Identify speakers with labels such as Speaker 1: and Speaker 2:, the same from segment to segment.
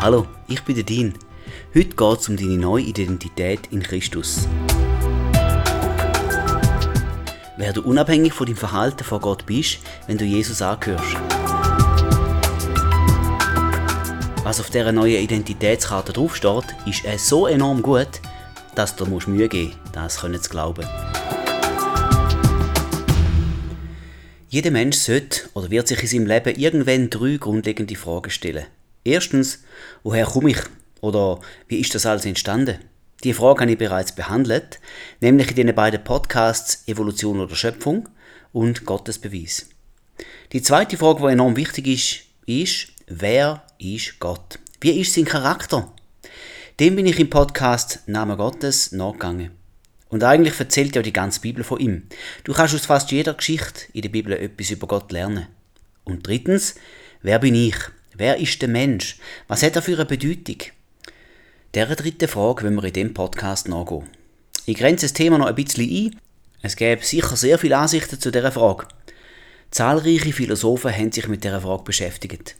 Speaker 1: Hallo, ich bin der Dean. Heute geht es um deine neue Identität in Christus. Wer du unabhängig von deinem Verhalten vor Gott bist, wenn du Jesus angehörst. Was auf dieser neuen Identitätskarte draufsteht, ist äh, so enorm gut, dass du musst Mühe geben musst, das können zu glauben. Jeder Mensch sollte oder wird sich in seinem Leben irgendwann drei grundlegende Fragen stellen. Erstens, woher komme ich? Oder wie ist das alles entstanden? Die Frage habe ich bereits behandelt, nämlich in den beiden Podcasts Evolution oder Schöpfung und Gottes Beweis. Die zweite Frage, die enorm wichtig ist, ist, wer ist Gott? Wie ist sein Charakter? Dem bin ich im Podcast Name Gottes nachgegangen. Und eigentlich erzählt ja die ganze Bibel von ihm. Du kannst aus fast jeder Geschichte in der Bibel etwas über Gott lernen. Und drittens, wer bin ich? Wer ist der Mensch? Was hat er für eine Bedeutung? Dieser dritte Frage wollen wir in diesem Podcast nachgehen. Ich grenze das Thema noch ein bisschen ein. Es gäbe sicher sehr viele Ansichten zu dieser Frage. Zahlreiche Philosophen haben sich mit dieser Frage beschäftigt.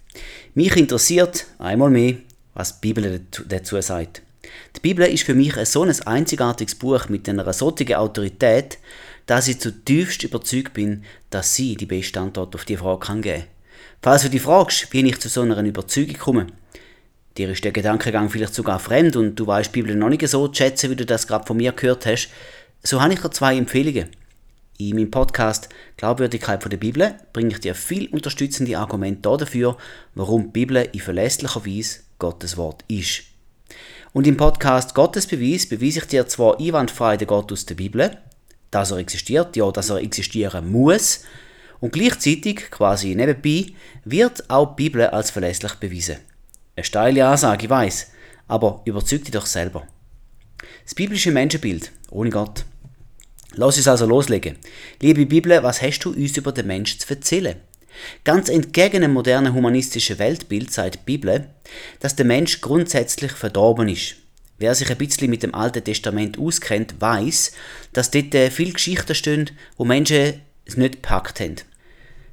Speaker 1: Mich interessiert einmal mehr, was die Bibel dazu sagt. Die Bibel ist für mich ein so ein einzigartiges Buch mit einer solchen Autorität, dass ich zutiefst überzeugt bin, dass sie die beste Antwort auf die Frage geben kann. Falls du dich fragst, wie ich zu so einer Überzeugung komme, dir ist der Gedankengang vielleicht sogar fremd und du weißt die Bibel noch nicht so zu schätzen, wie du das gerade von mir gehört hast, so habe ich dir zwei Empfehlungen. In meinem Podcast Glaubwürdigkeit von der Bibel bringe ich dir viel unterstützende Argumente dafür, warum die Bibel in verlässlicher Weise Gottes Wort ist. Und im Podcast Gottes Beweis beweise ich dir zwar einwandfrei den Gott aus der Bibel, dass er existiert, ja, dass er existieren muss, und gleichzeitig, quasi nebenbei, wird auch die Bibel als verlässlich bewiesen. Eine steile Ansage, ich weiss, aber überzeug dich doch selber. Das biblische Menschenbild, ohne Gott. Lass uns also loslegen. Liebe Bibel, was hast du uns über den Menschen zu erzählen? Ganz entgegen dem modernen humanistischen Weltbild sagt die Bibel, dass der Mensch grundsätzlich verdorben ist. Wer sich ein bisschen mit dem Alten Testament auskennt, weiß, dass dort viele Geschichten stehen, wo Menschen es nicht gepackt haben.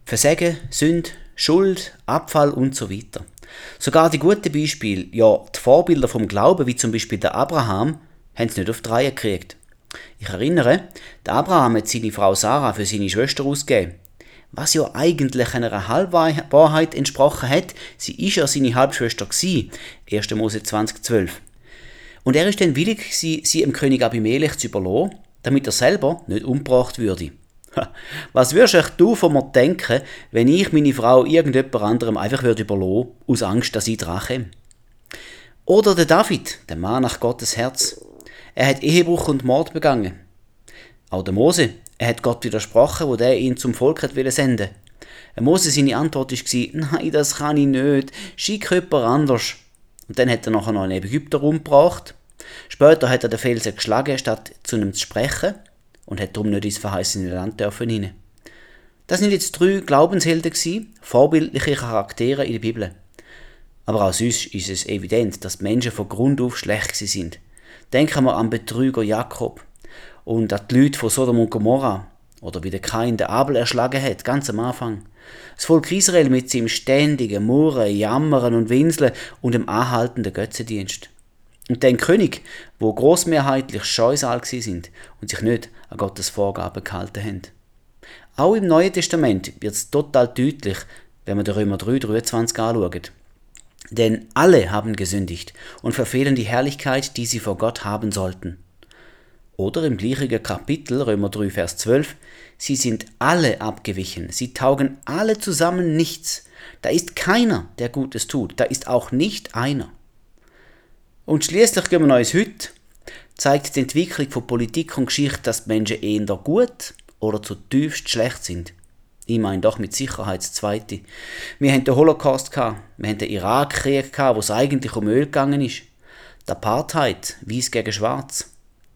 Speaker 1: Versagen, Sünd, Schuld, Abfall und so weiter. Sogar die guten Beispiele, ja, die Vorbilder vom Glauben, wie zum Beispiel der Abraham, haben es nicht auf die Reihe gekriegt. Ich erinnere, der Abraham hat seine Frau Sarah für seine Schwester ausgegeben. Was ja eigentlich einer Halbwahrheit entsprochen hat, sie ist ja seine Halbschwester gsi, 1. Mose 2012. Und er ist dann willig, sie, sie dem König Abimelech zu überlassen, damit er selber nicht umgebracht würde. Was würdest du von mir denken, wenn ich meine Frau irgendjemand anderem einfach würde überlassen, aus Angst, dass ich drache? Oder der David, der Mann nach Gottes Herz. Er hat Ehebruch und Mord begangen. Auch der Mose, er hat Gott widersprochen, wo der ihn zum Volk hat senden Mose seine Antwort war, nein, das kann ich nicht, schick jemand anders. Und dann hat er nachher noch einen Ägypter umgebracht. Später hat er den Felsen geschlagen, statt zu ihm zu sprechen und hat darum nicht ins verheißene Land dürfen rein. Das sind jetzt drei Glaubenshelden gewesen, vorbildliche Charaktere in der Bibel. Aber auch sonst ist es evident, dass die Menschen von Grund auf schlecht sind. Denken wir an Betrüger Jakob und an die Leute von Sodom und Gomorra oder wie der Kain den Abel erschlagen hat, ganz am Anfang. Das Volk Israel mit seinem ständigen Murren, Jammern und Winseln und dem anhaltenden Götzendienst. Und den König, wo großmehrheitlich Scheusal sind und sich nicht an Gottes Vorgaben gehalten haben. Auch im Neuen Testament wird es total deutlich, wenn man den Römer 3, 23 anschaut. Denn alle haben gesündigt und verfehlen die Herrlichkeit, die sie vor Gott haben sollten. Oder im gleichen Kapitel, Römer 3, Vers 12, sie sind alle abgewichen, sie taugen alle zusammen nichts. Da ist keiner, der Gutes tut, da ist auch nicht einer. Und schließlich gehen wir noch ins Heute. Zeigt die Entwicklung von Politik und Geschichte, dass die Menschen eher gut oder zutiefst schlecht sind. Ich meine doch mit Sicherheit das Zweite. Wir haben den Holocaust gehabt, wir haben den Irakkrieg wo es eigentlich um Öl gegangen ist. Die Apartheid, weiß gegen Schwarz.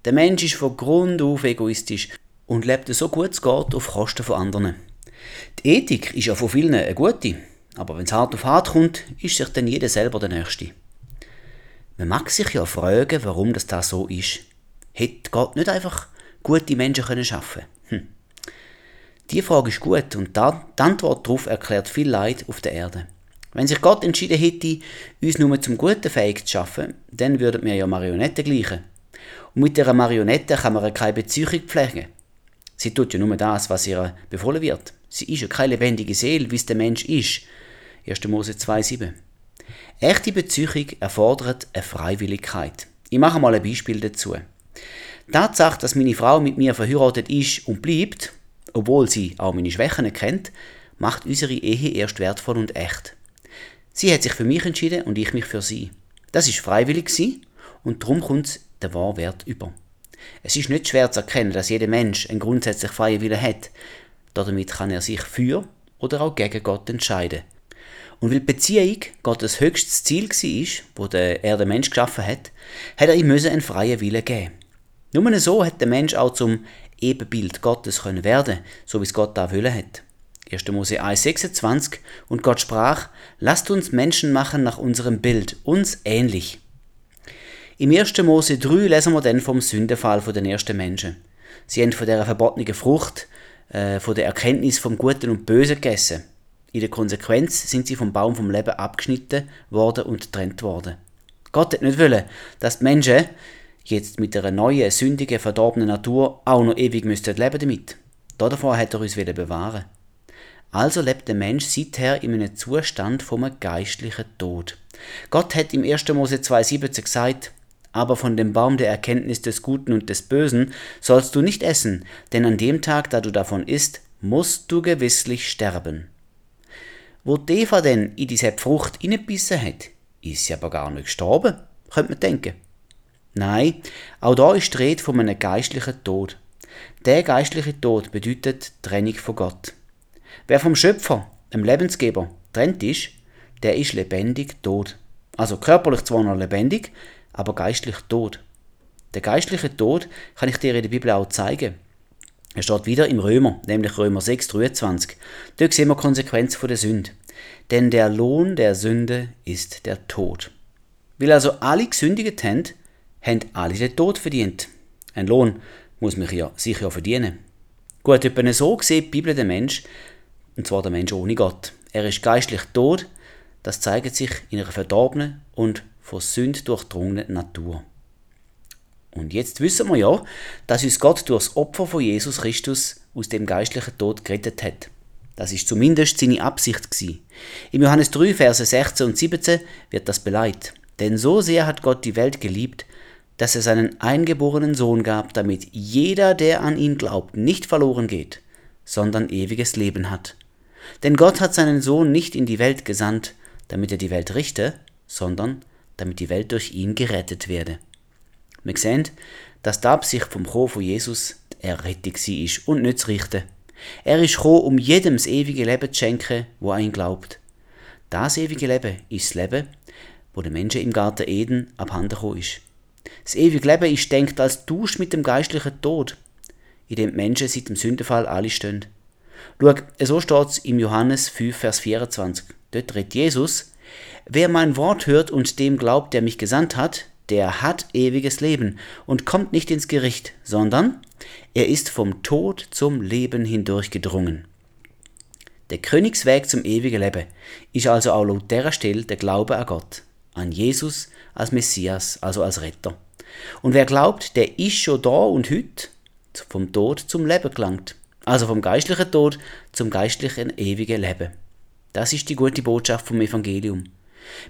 Speaker 1: Der Mensch ist von Grund auf egoistisch und lebt so gut es geht auf Kosten von anderen. Die Ethik ist ja von vielen eine gute, aber wenn es hart auf hart kommt, ist sich dann jeder selber der Nächste. Man mag sich ja fragen, warum das da so ist. Hätte Gott nicht einfach gute Menschen können schaffen hm. Die Frage ist gut und die Antwort darauf erklärt viel Leid auf der Erde. Wenn sich Gott entschieden hätte, uns nur zum Guten fähig zu schaffen, dann würden wir ja Marionetten gleichen. Und mit dieser Marionette kann man keine Beziehung pflegen. Sie tut ja nur das, was ihr befohlen wird. Sie ist ja keine lebendige Seele, wie es der Mensch ist. 1. Mose 2,7. Echte Beziehung erfordert eine Freiwilligkeit. Ich mache mal ein Beispiel dazu. Tatsache, dass meine Frau mit mir verheiratet ist und bleibt, obwohl sie auch meine Schwächen kennt, macht unsere Ehe erst wertvoll und echt. Sie hat sich für mich entschieden und ich mich für sie. Das ist freiwillig sie und darum kommt der wahre Wert über. Es ist nicht schwer zu erkennen, dass jeder Mensch einen grundsätzlich freien Willen hat. Damit kann er sich für oder auch gegen Gott entscheiden. Und weil Beziehung Gottes höchstes Ziel war, wo er den Mensch geschaffen hat, hat er ihm einen freien Willen geben. Nur so hat der Mensch auch zum Ebenbild Gottes können werden, so wie es Gott da wollen hat. 1. Mose 1,26 Und Gott sprach, lasst uns Menschen machen nach unserem Bild, uns ähnlich. Im 1. Mose 3 lesen wir dann vom Sündenfall den ersten Menschen. Sie haben von der verbotenen Frucht, äh, von der Erkenntnis vom Guten und Bösen gegessen. In der Konsequenz sind sie vom Baum vom Leben abgeschnitten worden und getrennt worden. Gott hat nicht wollen, dass die Menschen jetzt mit einer neuen, sündigen, verdorbenen Natur auch noch ewig müssten leben damit. Davor hat er uns bewahren Also lebt der Mensch seither in einem Zustand vom geistlichen Tod. Gott hat im 1. Mose 2,17 gesagt, aber von dem Baum der Erkenntnis des Guten und des Bösen sollst du nicht essen, denn an dem Tag, da du davon isst, musst du gewisslich sterben. Wo die Eva denn in diese Frucht innebissen hat, ist sie aber gar nicht gestorben, könnte man denken. Nein, auch da ist die Rede von einem geistlichen Tod. Der geistliche Tod bedeutet Trennung von Gott. Wer vom Schöpfer, dem Lebensgeber, trennt ist, der ist lebendig tot. Also körperlich zwar noch lebendig, aber geistlich tot. Der geistliche Tod kann ich dir in der Bibel auch zeigen. Er steht wieder im Römer, nämlich Römer 6, 23. Dort sehen wir Konsequenz von der Sünde. Denn der Lohn der Sünde ist der Tod. Weil also alle gesündigt haben, haben alle den Tod verdient. Ein Lohn muss man ja, sich ja verdienen. Gut, etwa so sieht die Bibel den Mensch, und zwar der Mensch ohne Gott. Er ist geistlich tot, das zeigt sich in einer verdorbenen und von Sünd durchdrungenen Natur. Und jetzt wissen wir ja, dass uns Gott durch das Opfer von Jesus Christus aus dem geistlichen Tod gerettet hat. Das ist zumindest seine Absicht gewesen. Im Johannes 3, Verse 16 und 17 wird das beleidigt. Denn so sehr hat Gott die Welt geliebt, dass er seinen eingeborenen Sohn gab, damit jeder, der an ihn glaubt, nicht verloren geht, sondern ewiges Leben hat. Denn Gott hat seinen Sohn nicht in die Welt gesandt, damit er die Welt richte, sondern damit die Welt durch ihn gerettet werde. Wir sehen, dass die Absicht vom Kommen von Jesus die Errettung ist und nicht das Richten. Er ist gekommen, um jedem das ewige Leben zu schenken, wo an ihn glaubt. Das ewige Leben ist das Leben, wo der Menschen im Garten Eden abhanden gekommen ist. Das ewige Leben ist denkt als Tausch mit dem geistlichen Tod, in dem die Menschen seit dem Sündenfall alle stehen. Schau, so steht es im Johannes 5, Vers 24. Dort redet Jesus, Wer mein Wort hört und dem glaubt, der mich gesandt hat, der hat ewiges Leben und kommt nicht ins Gericht, sondern er ist vom Tod zum Leben hindurchgedrungen. Der Königsweg zum ewigen Leben ist also auch laut dieser Stelle der Glaube an Gott, an Jesus als Messias, also als Retter. Und wer glaubt, der ist schon da und heute vom Tod zum Leben gelangt. Also vom geistlichen Tod zum geistlichen ewigen Leben. Das ist die gute Botschaft vom Evangelium.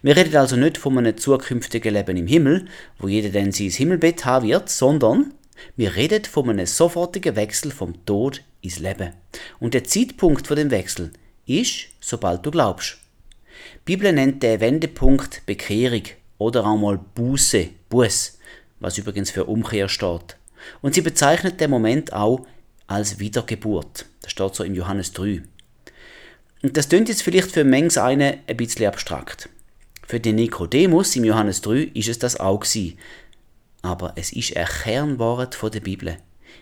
Speaker 1: Wir reden also nicht von einem zukünftigen Leben im Himmel, wo jeder dann sein Himmelbett haben wird, sondern wir reden von einem sofortigen Wechsel vom Tod ins Leben. Und der Zeitpunkt von dem Wechsel ist, sobald du glaubst. Die Bibel nennt den Wendepunkt Bekehrung oder auch mal Buße, Buß, was übrigens für Umkehr steht. Und sie bezeichnet den Moment auch als Wiedergeburt. Das steht so im Johannes 3. Und das klingt jetzt vielleicht für manches eine ein bisschen abstrakt. Für den Nikodemus im Johannes 3 ist es das auch gewesen. Aber es ist ein Kernwort von der Bibel.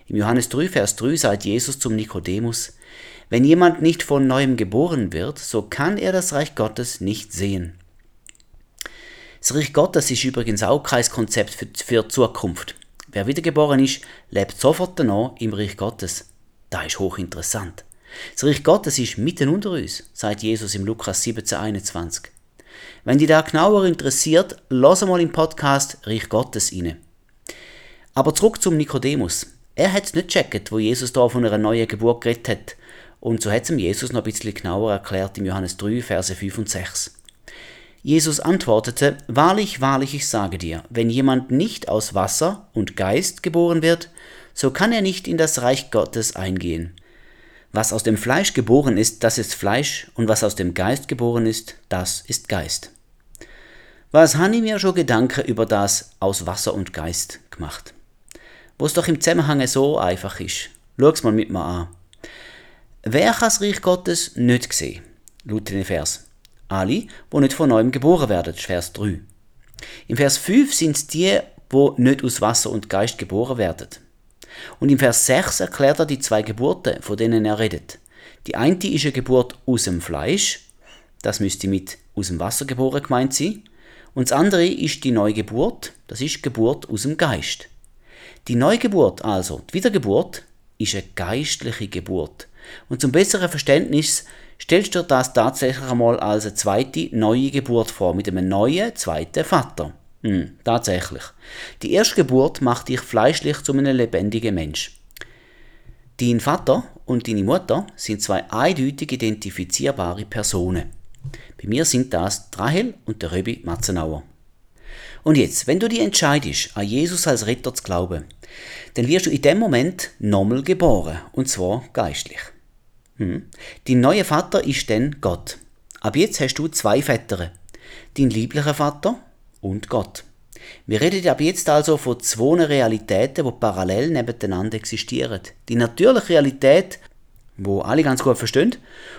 Speaker 1: Im Johannes 3, Vers 3 sagt Jesus zum Nikodemus, wenn jemand nicht von neuem geboren wird, so kann er das Reich Gottes nicht sehen. Das Reich Gottes ist übrigens auch kein Konzept für, für Zukunft. Wer wiedergeboren ist, lebt sofort danach im Reich Gottes. Da ist hochinteressant. Das Reich Gottes ist mitten unter uns, sagt Jesus im Lukas 17,21. Wenn dich da genauer interessiert, lass mal im Podcast Reich Gottes rein. Aber zurück zum Nikodemus. Er hat es nicht gecheckt, wo Jesus da von einer neuen Geburt geredet hat. Und so hat es ihm Jesus noch ein bisschen genauer erklärt im Johannes 3, Verse 5 und 6. Jesus antwortete, Wahrlich, wahrlich, ich sage dir, wenn jemand nicht aus Wasser und Geist geboren wird, so kann er nicht in das Reich Gottes eingehen. Was aus dem Fleisch geboren ist, das ist Fleisch, und was aus dem Geist geboren ist, das ist Geist. Was habe ich mir schon Gedanken über das aus Wasser und Geist gemacht? wo doch im Zusammenhang so einfach ist. Schau's mal mit mir an. Wer kann das Reich Gottes nicht sehen? Laut den Vers. Alle, die nicht von neuem geboren werden, Vers 3. Im Vers 5 sind es die, die nicht aus Wasser und Geist geboren werden. Und im Vers 6 erklärt er die zwei Geburten, von denen er redet. Die eine ist eine Geburt aus dem Fleisch, das müsste mit aus dem Wasser geboren gemeint sein. Und das andere ist die Neugeburt, das ist Geburt aus dem Geist. Die Neugeburt also, die Wiedergeburt, ist eine geistliche Geburt. Und zum besseren Verständnis stellst du dir das tatsächlich einmal als eine zweite neue Geburt vor, mit einem neuen zweiten Vater. Hm, tatsächlich. Die erste Geburt macht dich fleischlich zu einem lebendigen Mensch. Dein Vater und deine Mutter sind zwei eindeutig identifizierbare Personen. Bei mir sind das Rahel und der Röbi Matzenauer. Und jetzt, wenn du dich entscheidest, an Jesus als Retter zu glauben, dann wirst du in dem Moment nochmal geboren, und zwar geistlich. Hm. Dein neuer Vater ist dann Gott. Ab jetzt hast du zwei Väter. Dein lieblicher Vater und Gott. Wir reden ab jetzt also von zwei Realitäten, die parallel nebeneinander existieren. Die natürliche Realität, wo alle ganz gut verstehen,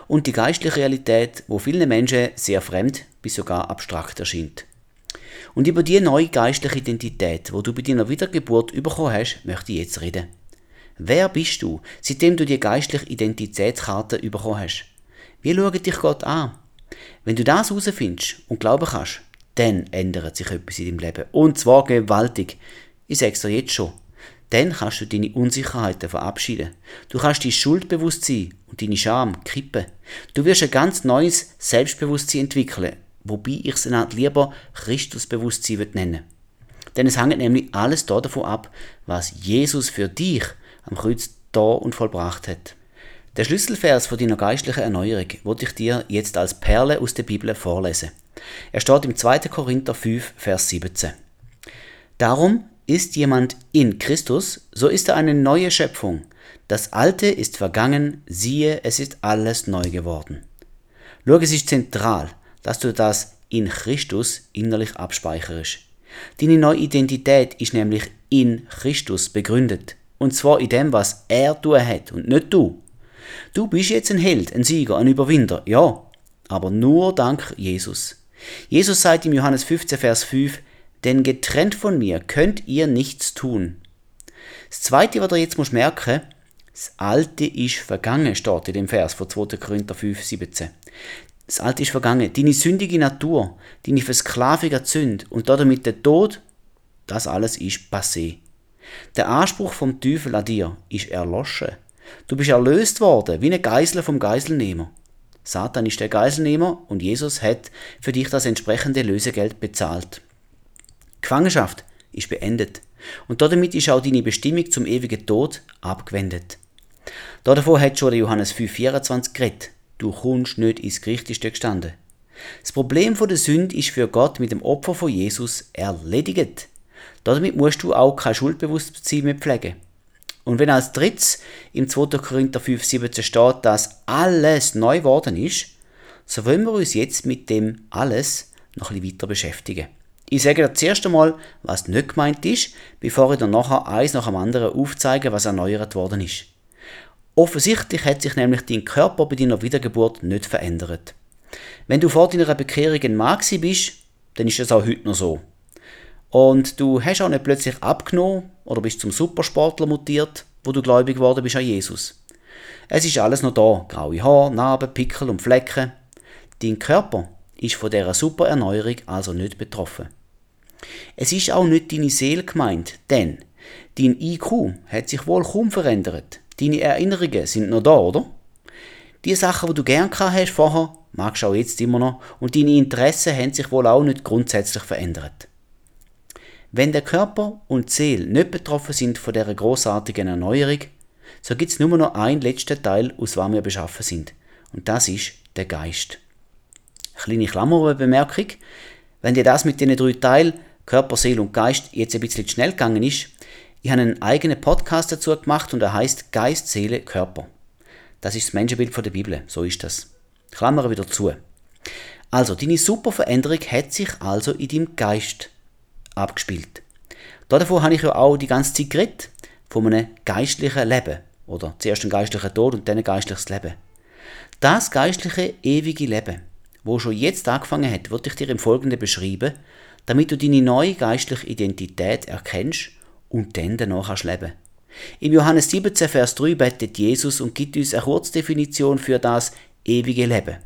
Speaker 1: und die geistliche Realität, wo vielen Menschen sehr fremd bis sogar abstrakt erscheint. Und über die neue geistliche Identität, wo du bei deiner Wiedergeburt bekommen hast, möchte ich jetzt reden. Wer bist du, seitdem du die geistliche Identitätskarte bekommen hast? Wie schaut dich Gott an? Wenn du das herausfindest und glauben kannst, dann ändert sich etwas in deinem Leben. Und zwar gewaltig. Ich sag's dir jetzt schon. Dann kannst du deine Unsicherheiten verabschieden. Du kannst dein Schuldbewusstsein und deine Scham kippen. Du wirst ein ganz neues Selbstbewusstsein entwickeln, wobei ich es lieber Christusbewusstsein nennen Denn es hängt nämlich alles davon ab, was Jesus für dich am Kreuz da und vollbracht hat. Der Schlüsselvers von deiner geistlichen Erneuerung wollte ich dir jetzt als Perle aus der Bibel vorlesen. Er steht im 2. Korinther 5, Vers 17. Darum ist jemand in Christus, so ist er eine neue Schöpfung. Das Alte ist vergangen, siehe, es ist alles neu geworden. Schau, es ist zentral dass du das in Christus innerlich abspeicherst. Deine neue Identität ist nämlich in Christus begründet. Und zwar in dem, was er tun hat und nicht du. Du bist jetzt ein Held, ein Sieger, ein Überwinder, ja, aber nur dank Jesus. Jesus sagt im Johannes 15, Vers 5, denn getrennt von mir könnt ihr nichts tun. Das zweite, was ihr jetzt muss merken, das Alte ist vergangen, steht in dem Vers von 2. Korinther 5, 17. Das Alte ist vergangen. Deine sündige Natur, deine Versklavung an Sünde und damit der Tod, das alles ist passé. Der Anspruch vom Teufel an dir ist erloschen. Du bist erlöst worden, wie eine Geisel vom Geiselnehmer. Satan ist der Geiselnehmer und Jesus hat für dich das entsprechende Lösegeld bezahlt. Gefangenschaft ist beendet und damit ist auch deine Bestimmung zum ewigen Tod abgewendet. Davor hat schon Johannes 5,24 geredet. Du kommst nicht ins Gericht, gestanden. Das Problem der Sünde ist für Gott mit dem Opfer von Jesus erledigt. Damit musst du auch kein Schuldbewusstsein mehr pflegen. Und wenn als drittes im 2. Korinther 5, 17 steht, dass alles neu geworden ist, so wollen wir uns jetzt mit dem alles noch ein bisschen weiter beschäftigen. Ich sage dir zuerst einmal, was nicht gemeint ist, bevor ich dann nachher eins nach dem anderen aufzeige, was erneuert worden ist. Offensichtlich hat sich nämlich dein Körper bei deiner Wiedergeburt nicht verändert. Wenn du vor deiner Bekehrung ein Mann bist, dann ist es auch heute noch so. Und du hast auch nicht plötzlich abgenommen oder bist zum Supersportler mutiert, wo du gläubig geworden bist an Jesus. Es ist alles noch da. Graue Haare, Narben, Pickel und Flecken. Dein Körper ist von dieser Supererneuerung also nicht betroffen. Es ist auch nicht deine Seele gemeint, denn dein IQ hat sich wohl kaum verändert. Deine Erinnerungen sind noch da, oder? Die Sachen, die du gern hast vorher, magst du auch jetzt immer noch und deine Interessen haben sich wohl auch nicht grundsätzlich verändert. Wenn der Körper und die Seele nicht betroffen sind von dieser großartigen Erneuerung, so gibt es nur noch einen letzten Teil, aus dem wir beschaffen sind. Und das ist der Geist. Kleine Klammerbemerkung. Wenn dir das mit den drei Teilen, Körper, Seele und Geist, jetzt ein bisschen schnell gegangen ist, ich habe einen eigenen Podcast dazu gemacht und er heißt Geist, Seele, Körper. Das ist das Menschenbild von der Bibel. So ist das. Klammer wieder zu. Also, deine super Veränderung hat sich also in deinem Geist abgespielt. Davon habe ich ja auch die ganze Zeit geredet, von einem geistlichen Leben. Oder zuerst ein geistlicher Tod und dann ein geistliches Leben. Das geistliche, ewige Leben, wo schon jetzt angefangen hat, wird ich dir im Folgenden beschreiben, damit du deine neue geistliche Identität erkennst und dann danach kannst leben. Im Johannes 17, Vers 3 betet Jesus und gibt uns eine Kurzdefinition für das ewige Leben.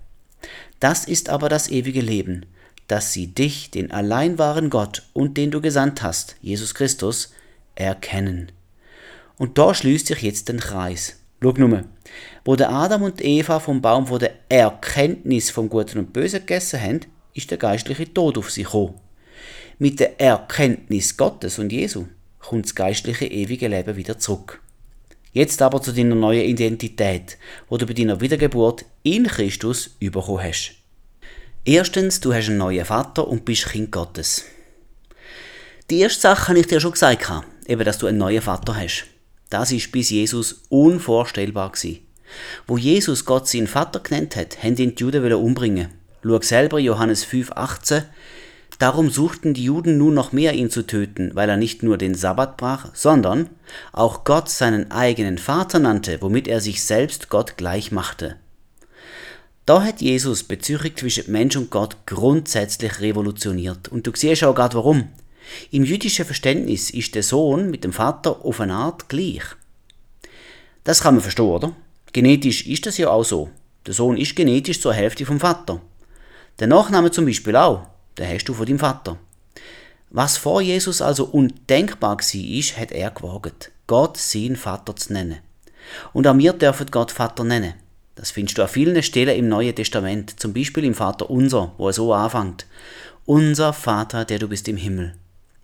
Speaker 1: Das ist aber das ewige Leben, dass sie dich, den allein wahren Gott und den du gesandt hast, Jesus Christus, erkennen. Und da schließt sich jetzt den Kreis. Schau nur, wo der Adam und Eva vom Baum von der Erkenntnis vom Guten und Bösen gegessen haben, ist der geistliche Tod auf sie gekommen. Mit der Erkenntnis Gottes und Jesu kommt das geistliche ewige Leben wieder zurück. Jetzt aber zu deiner neuen Identität, wo du bei deiner Wiedergeburt in Christus bekommen hast. Erstens, du hast einen neuen Vater und bist Kind Gottes. Die erste Sache habe ich dir schon gesagt, eben, dass du einen neuen Vater hast. Das ist bis Jesus unvorstellbar gewesen. Wo Jesus Gott seinen Vater genannt hat, haben ihn die Juden umbringen. Schau selber Johannes 5,18 Darum suchten die Juden nun noch mehr ihn zu töten, weil er nicht nur den Sabbat brach, sondern auch Gott seinen eigenen Vater nannte, womit er sich selbst Gott gleich machte. Da hat Jesus Beziehung zwischen Mensch und Gott grundsätzlich revolutioniert. Und du siehst auch gerade warum. Im jüdischen Verständnis ist der Sohn mit dem Vater auf eine Art gleich. Das kann man verstehen, oder? Genetisch ist das ja auch so. Der Sohn ist genetisch zur Hälfte vom Vater. Der Nachname zum Beispiel auch den hast du von deinem Vater. Was vor Jesus also undenkbar war, ist, hat er gewagt, Gott seinen Vater zu nennen. Und auch wir dürfen Gott Vater nennen. Das findest du an vielen Stellen im Neuen Testament, zum Beispiel im Vater unser, wo er so anfängt. Unser Vater, der du bist im Himmel.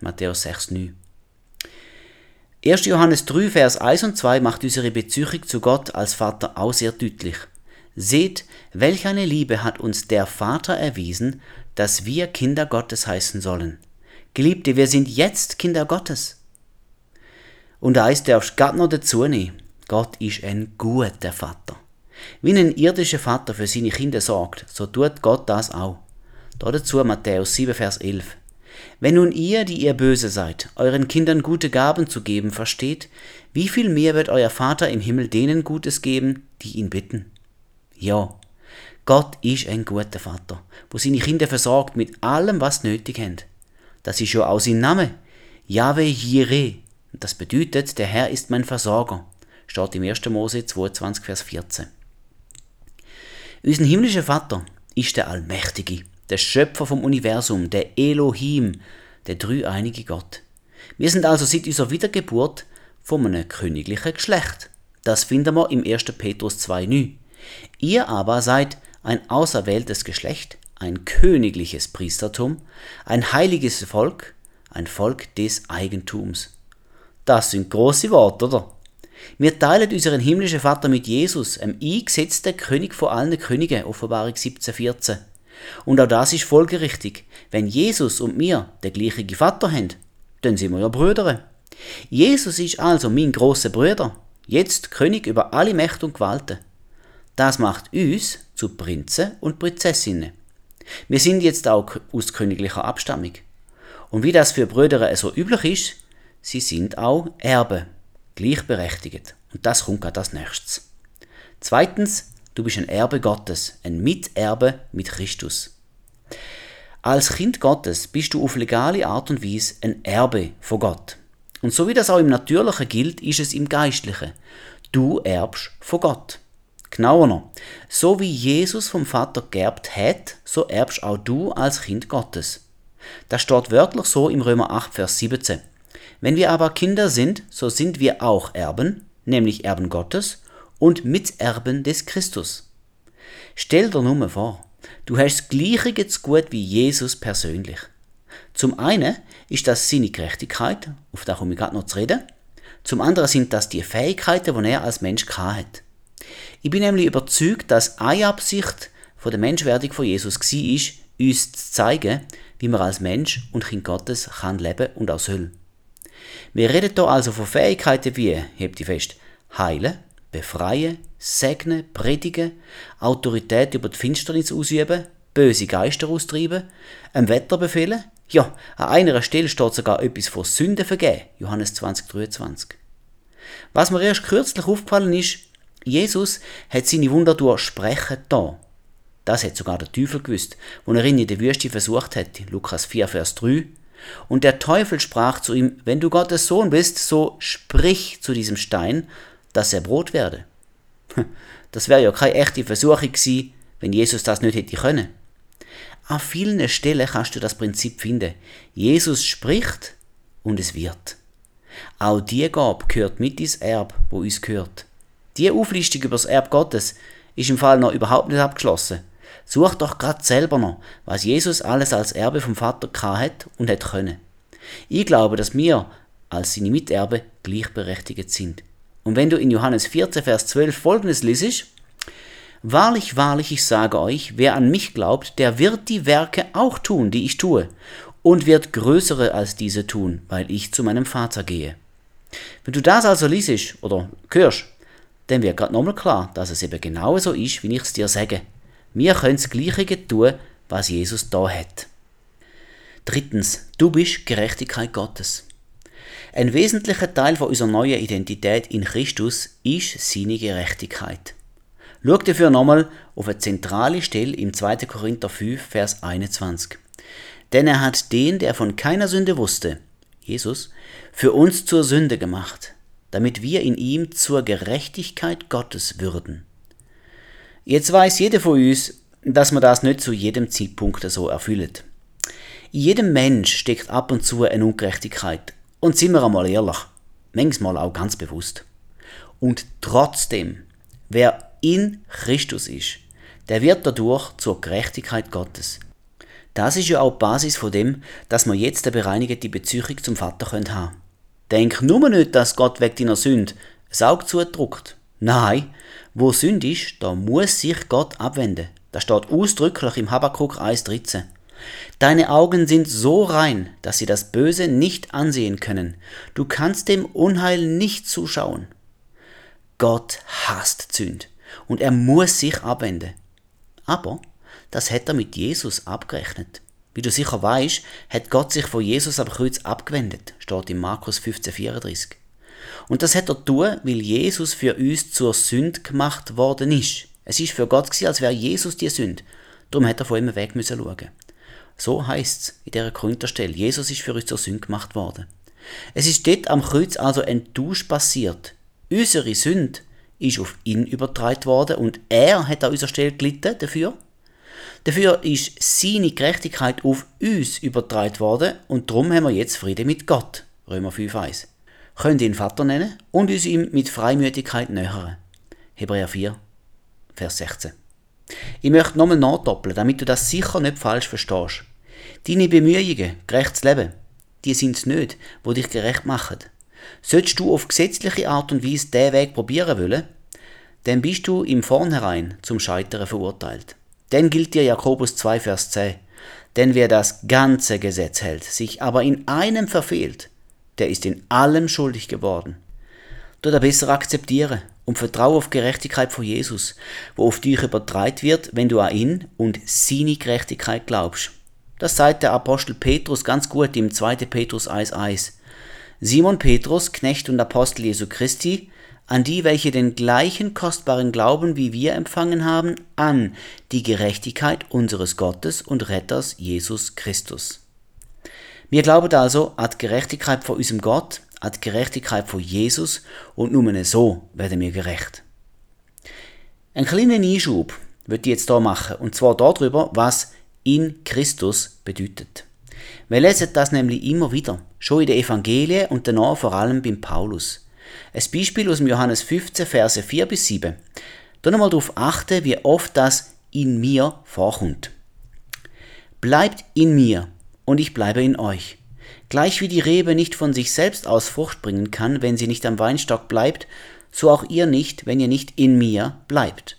Speaker 1: Matthäus 6, 9. 1. Johannes 3, Vers 1 und 2 macht unsere Beziehung zu Gott als Vater auch sehr deutlich. Seht, welch eine Liebe hat uns der Vater erwiesen, dass wir Kinder Gottes heißen sollen. Geliebte, wir sind jetzt Kinder Gottes. Und eins darfst du gerade noch dazu nehmen. Gott ist ein guter Vater. Wie ein irdischer Vater für seine Kinder sorgt, so tut Gott das auch. dazu Matthäus 7, Vers 11. Wenn nun ihr, die ihr böse seid, euren Kindern gute Gaben zu geben versteht, wie viel mehr wird euer Vater im Himmel denen Gutes geben, die ihn bitten? Ja, Gott ist ein guter Vater, wo seine Kinder versorgt mit allem, was sie nötig haben. Das ist ja auch sein Name. Yahweh Jireh. Das bedeutet, der Herr ist mein Versorger. Steht im 1. Mose 22, Vers 14. Unser himmlischer Vater ist der Allmächtige, der Schöpfer vom Universum, der Elohim, der dreieinige Gott. Wir sind also seit unserer Wiedergeburt von einem königlichen Geschlecht. Das finden wir im 1. Petrus 2,9. Ihr aber seid ein auserwähltes Geschlecht, ein königliches Priestertum, ein heiliges Volk, ein Volk des Eigentums. Das sind große Worte, oder? Wir teilen unseren himmlischen Vater mit Jesus, einem eingesetzten König vor allen Königen, Offenbarung 17,14. Und auch das ist folgerichtig. Wenn Jesus und mir den gleichen Vater haben, dann sind wir ja Brüder. Jesus ist also mein großer Bruder, jetzt König über alle Mächte und Gewalten. Das macht uns zu Prinzen und Prinzessinnen. Wir sind jetzt auch aus königlicher Abstammung. Und wie das für Brüder so üblich ist, sie sind auch Erbe, gleichberechtigt. Und das kommt gerade als nächstes. Zweitens, du bist ein Erbe Gottes, ein Miterbe mit Christus. Als Kind Gottes bist du auf legale Art und Weise ein Erbe von Gott. Und so wie das auch im Natürlichen gilt, ist es im Geistlichen. Du erbst von Gott. Genauer noch, so wie Jesus vom Vater geerbt hat, so erbst auch du als Kind Gottes. Das steht wörtlich so im Römer 8, Vers 17. Wenn wir aber Kinder sind, so sind wir auch Erben, nämlich Erben Gottes und Miterben des Christus. Stell dir nur vor, du hast das Gleiche zu gut wie Jesus persönlich. Zum einen ist das seine Gerechtigkeit, auf da komme ich gerade noch zu reden. Zum anderen sind das die Fähigkeiten, die er als Mensch hat. Ich bin nämlich überzeugt, dass eine Absicht von der Menschwerdung von Jesus war, uns zu zeigen, wie man als Mensch und Kind Gottes kann leben und auch soll. Wir reden hier also von Fähigkeiten wie, hebt die fest, heilen, befreien, segnen, predigen, Autorität über die Finsternis ausüben, böse Geister austreiben, ein Wetter befehlen. Ja, an einer Stelle steht sogar etwas von Sünde vergeben, Johannes 20, 23. Was mir erst kürzlich aufgefallen ist, Jesus hat seine Wunder durch Sprechen da. Das hat sogar der Teufel gewusst, wo er ihn in der Wüste versucht hat, Lukas 4, Vers 3. Und der Teufel sprach zu ihm, wenn du Gottes Sohn bist, so sprich zu diesem Stein, dass er Brot werde. Das wäre ja keine echte Versuchung gewesen, wenn Jesus das nicht hätte können. An vielen Stellen kannst du das Prinzip finden. Jesus spricht und es wird. Auch die Gabe gehört mit ins Erb, wo uns gehört. Die Auflistung über das Erb Gottes ist im Fall noch überhaupt nicht abgeschlossen. Such doch grad selber noch, was Jesus alles als Erbe vom Vater hat und hat können. Ich glaube, dass wir als seine Miterbe gleichberechtigt sind. Und wenn du in Johannes 14, Vers 12 folgendes liest, Wahrlich, wahrlich, ich sage euch, wer an mich glaubt, der wird die Werke auch tun, die ich tue, und wird größere als diese tun, weil ich zu meinem Vater gehe. Wenn du das also liest oder hörst, dann wird gerade nochmal klar, dass es eben genau so ist, wie ich es dir sage. Wir können das Gleiche tun, was Jesus da hat. Drittens, du bist Gerechtigkeit Gottes. Ein wesentlicher Teil von unserer neuen Identität in Christus ist seine Gerechtigkeit. Schau dafür nochmal auf eine zentrale Stelle im 2. Korinther 5, Vers 21. Denn er hat den, der von keiner Sünde wusste, Jesus, für uns zur Sünde gemacht, damit wir in ihm zur Gerechtigkeit Gottes würden. Jetzt weiß jeder von uns, dass man das nicht zu jedem Zeitpunkt so erfüllt. In jedem Mensch steckt ab und zu eine Ungerechtigkeit. Und sind wir einmal ehrlich, manchmal auch ganz bewusst. Und trotzdem, wer in Christus ist, der wird dadurch zur Gerechtigkeit Gottes. Das ist ja auch die Basis von dem, dass wir jetzt eine bereinigte Beziehung zum Vater haben können. Denk nur nicht, dass Gott wegen deiner Sünde ein Auge zudruckt. Nein, wo Sünde ist, da muss sich Gott abwenden. Das steht ausdrücklich im Habakkuk 1,13. Deine Augen sind so rein, dass sie das Böse nicht ansehen können. Du kannst dem Unheil nicht zuschauen. Gott hasst Sünd und er muss sich abwenden. Aber das hat er mit Jesus abgerechnet. Wie du sicher weißt, hat Gott sich von Jesus am Kreuz abgewendet, steht in Markus 15,34. Und das hat er tun, weil Jesus für uns zur Sünde gemacht worden ist. Es ist für Gott gewesen, als wäre Jesus die Sünde. Darum hat er von ihm weg müssen schauen. So heißt es in dieser Korintherstelle. Jesus ist für uns zur Sünde gemacht worden. Es ist dort am Kreuz also ein Tausch passiert. Unsere Sünde ist auf ihn übertragen worden und er hat an unserer Stelle gelitten dafür. Dafür ist seine Gerechtigkeit auf uns übertragen worden und darum haben wir jetzt Frieden mit Gott. Römer 5,1. Könnt ihn Vater nennen und uns ihm mit Freimütigkeit nähern. Hebräer 4, Vers 16. Ich möchte nochmal nachdoppeln, damit du das sicher nicht falsch verstehst. Deine Bemühungen, gerecht zu leben, die sind es nicht, wo dich gerecht machen. Solltest du auf gesetzliche Art und Weise diesen Weg probieren wollen, dann bist du im Vornherein zum Scheitern verurteilt. Dann gilt dir Jakobus 2, Vers 10. Denn wer das ganze Gesetz hält, sich aber in einem verfehlt, der ist in allem schuldig geworden. Du da besser akzeptieren und vertraue auf Gerechtigkeit von Jesus, wo auf dich übertragen wird, wenn du an ihn und seine Gerechtigkeit glaubst. Das sagt der Apostel Petrus ganz gut im 2. Petrus 1,1. Simon Petrus, Knecht und Apostel Jesu Christi, an die, welche den gleichen kostbaren Glauben wie wir empfangen haben, an die Gerechtigkeit unseres Gottes und Retters Jesus Christus. Wir glauben also an die Gerechtigkeit von unserem Gott, an die Gerechtigkeit von Jesus und nur so werden wir gerecht. Ein kleiner Einschub wird ich jetzt hier machen, und zwar darüber, was in Christus bedeutet. Wir lesen das nämlich immer wieder, schon in den Evangelien und danach vor allem beim Paulus. Ein Beispiel aus dem Johannes 15, Verse 4 bis 7. Dann einmal darauf achten, wie oft das in mir vorkommt. Bleibt in mir und ich bleibe in euch. Gleich wie die Rebe nicht von sich selbst aus Frucht bringen kann, wenn sie nicht am Weinstock bleibt, so auch ihr nicht, wenn ihr nicht in mir bleibt.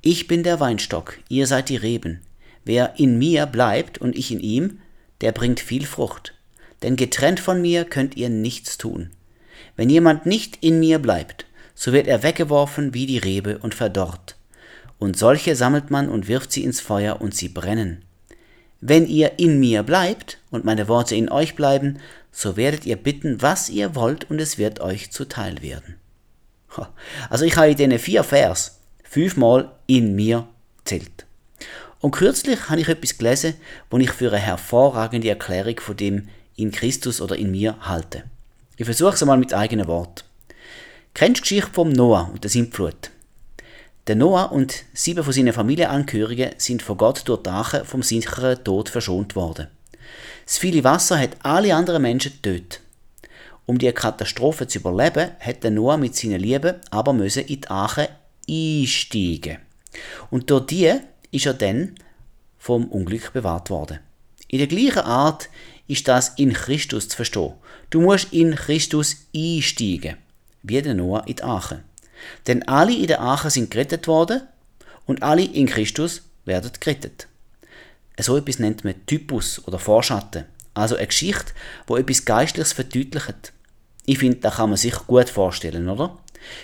Speaker 1: Ich bin der Weinstock, ihr seid die Reben. Wer in mir bleibt und ich in ihm, der bringt viel Frucht. Denn getrennt von mir könnt ihr nichts tun. Wenn jemand nicht in mir bleibt, so wird er weggeworfen wie die Rebe und verdorrt. Und solche sammelt man und wirft sie ins Feuer und sie brennen. Wenn ihr in mir bleibt und meine Worte in euch bleiben, so werdet ihr bitten, was ihr wollt, und es wird euch zuteil werden. Also ich habe in vier Vers fünfmal in mir zählt. Und kürzlich habe ich etwas gelesen, wo ich für eine hervorragende Erklärung von dem in Christus oder in mir halte. Ich versuche es einmal mit eigenen Worten. Kennst du die Geschichte vom Noah und der Sintflut? Der Noah und sieben von seinen Familienangehörigen sind von Gott durch die Arche vom sicheren Tod verschont worden. Das viele Wasser hat alle anderen Menschen getötet. Um die Katastrophe zu überleben, hat der Noah mit seinen Lieben aber müssen in die Arche einsteigen. Und durch die ist er dann vom Unglück bewahrt worden. In der gleichen Art ist das in Christus zu verstehen. Du musst in Christus einsteigen, wie der Noah in die Arche. Denn alle in der Arche sind gerettet worden und alle in Christus werden gerettet. So etwas nennt man Typus oder Vorschatten, also eine Geschichte, wo etwas Geistliches verdeutlicht. Ich finde, da kann man sich gut vorstellen, oder?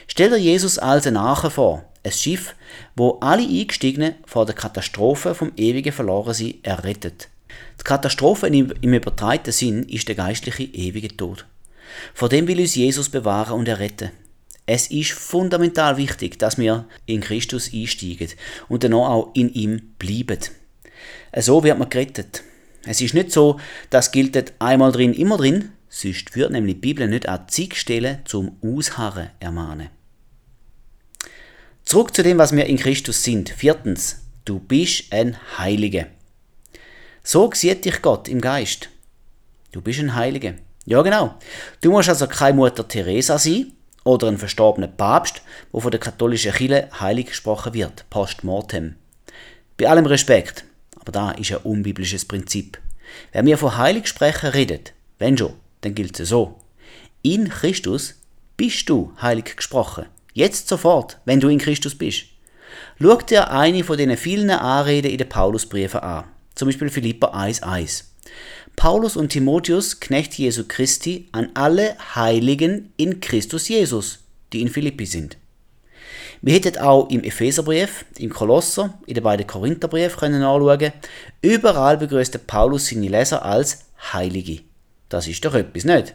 Speaker 1: Stell dir Jesus als ein Arche vor, ein Schiff, wo alle Eingestiegenen vor der Katastrophe vom ewigen Verlorensein errettet. Die Katastrophe im übertreiten Sinn ist der geistliche ewige Tod. Vor dem will uns Jesus bewahren und erretten. Es ist fundamental wichtig, dass wir in Christus einsteigen und dann auch in ihm bleiben. So wird man gerettet. Es ist nicht so, das gilt einmal drin, immer drin, sonst wird nämlich die Bibel nicht an zig Stellen zum Ausharren ermahnen. Zurück zu dem, was wir in Christus sind. Viertens, du bist ein Heiliger. So sieht dich Gott im Geist. Du bist ein Heiliger. Ja, genau. Du musst also keine Mutter Teresa sein oder ein verstorbener Papst, wo von der katholischen Kirche heilig gesprochen wird, post mortem. Bei allem Respekt, aber da ist ein unbiblisches Prinzip. Wenn wir von heilig sprechen redet, wenn schon, dann gilt es so. In Christus bist du heilig gesprochen. Jetzt sofort, wenn du in Christus bist. Schau dir eine von den vielen Anreden in den Paulusbriefen an. Zum Beispiel Philippa 1,1. Paulus und Timotheus, Knecht Jesu Christi, an alle Heiligen in Christus Jesus, die in Philippi sind. Wir hätten auch im Epheserbrief, im Kolosser, in den beiden Korintherbriefen können nachschauen. Überall begrüßt Paulus seine Leser als Heilige. Das ist doch etwas, nicht?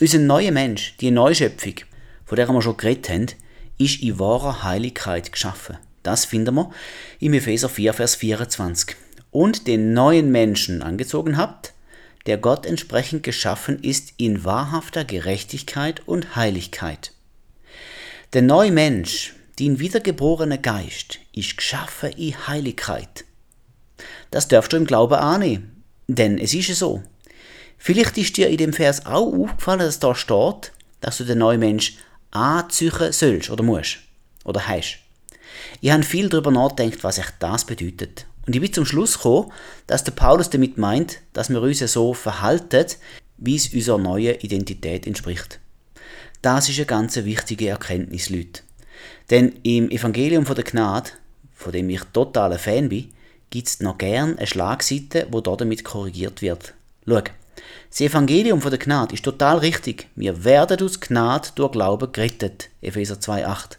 Speaker 1: Unser neuer Mensch, die Neuschöpfung, von der wir schon geredet haben, ist in wahrer Heiligkeit geschaffen. Das finden wir im Epheser 4, Vers 24 und den neuen Menschen angezogen habt, der Gott entsprechend geschaffen ist in wahrhafter Gerechtigkeit und Heiligkeit. Der neue Mensch, den wiedergeborene Geist, ist geschaffen in Heiligkeit. Das darfst du im Glauben annehmen, denn es ist so. Vielleicht ist dir in dem Vers auch aufgefallen, dass da steht, dass du den neuen Mensch anziehen sollst oder musst oder hast. Ich habe viel darüber nachgedacht, was echt das bedeutet. Und ich bin zum Schluss gekommen, dass der Paulus damit meint, dass wir uns so verhalten, wie es unserer neuen Identität entspricht. Das ist eine ganz wichtige Erkenntnis, Leute. Denn im Evangelium von der Gnade, von dem ich totaler Fan bin, gibt es noch gern eine Schlagseite, wo damit korrigiert wird. Schau, das Evangelium von der Gnade ist total richtig. Wir werden aus Gnade durch Glauben gerettet. Epheser 2,8.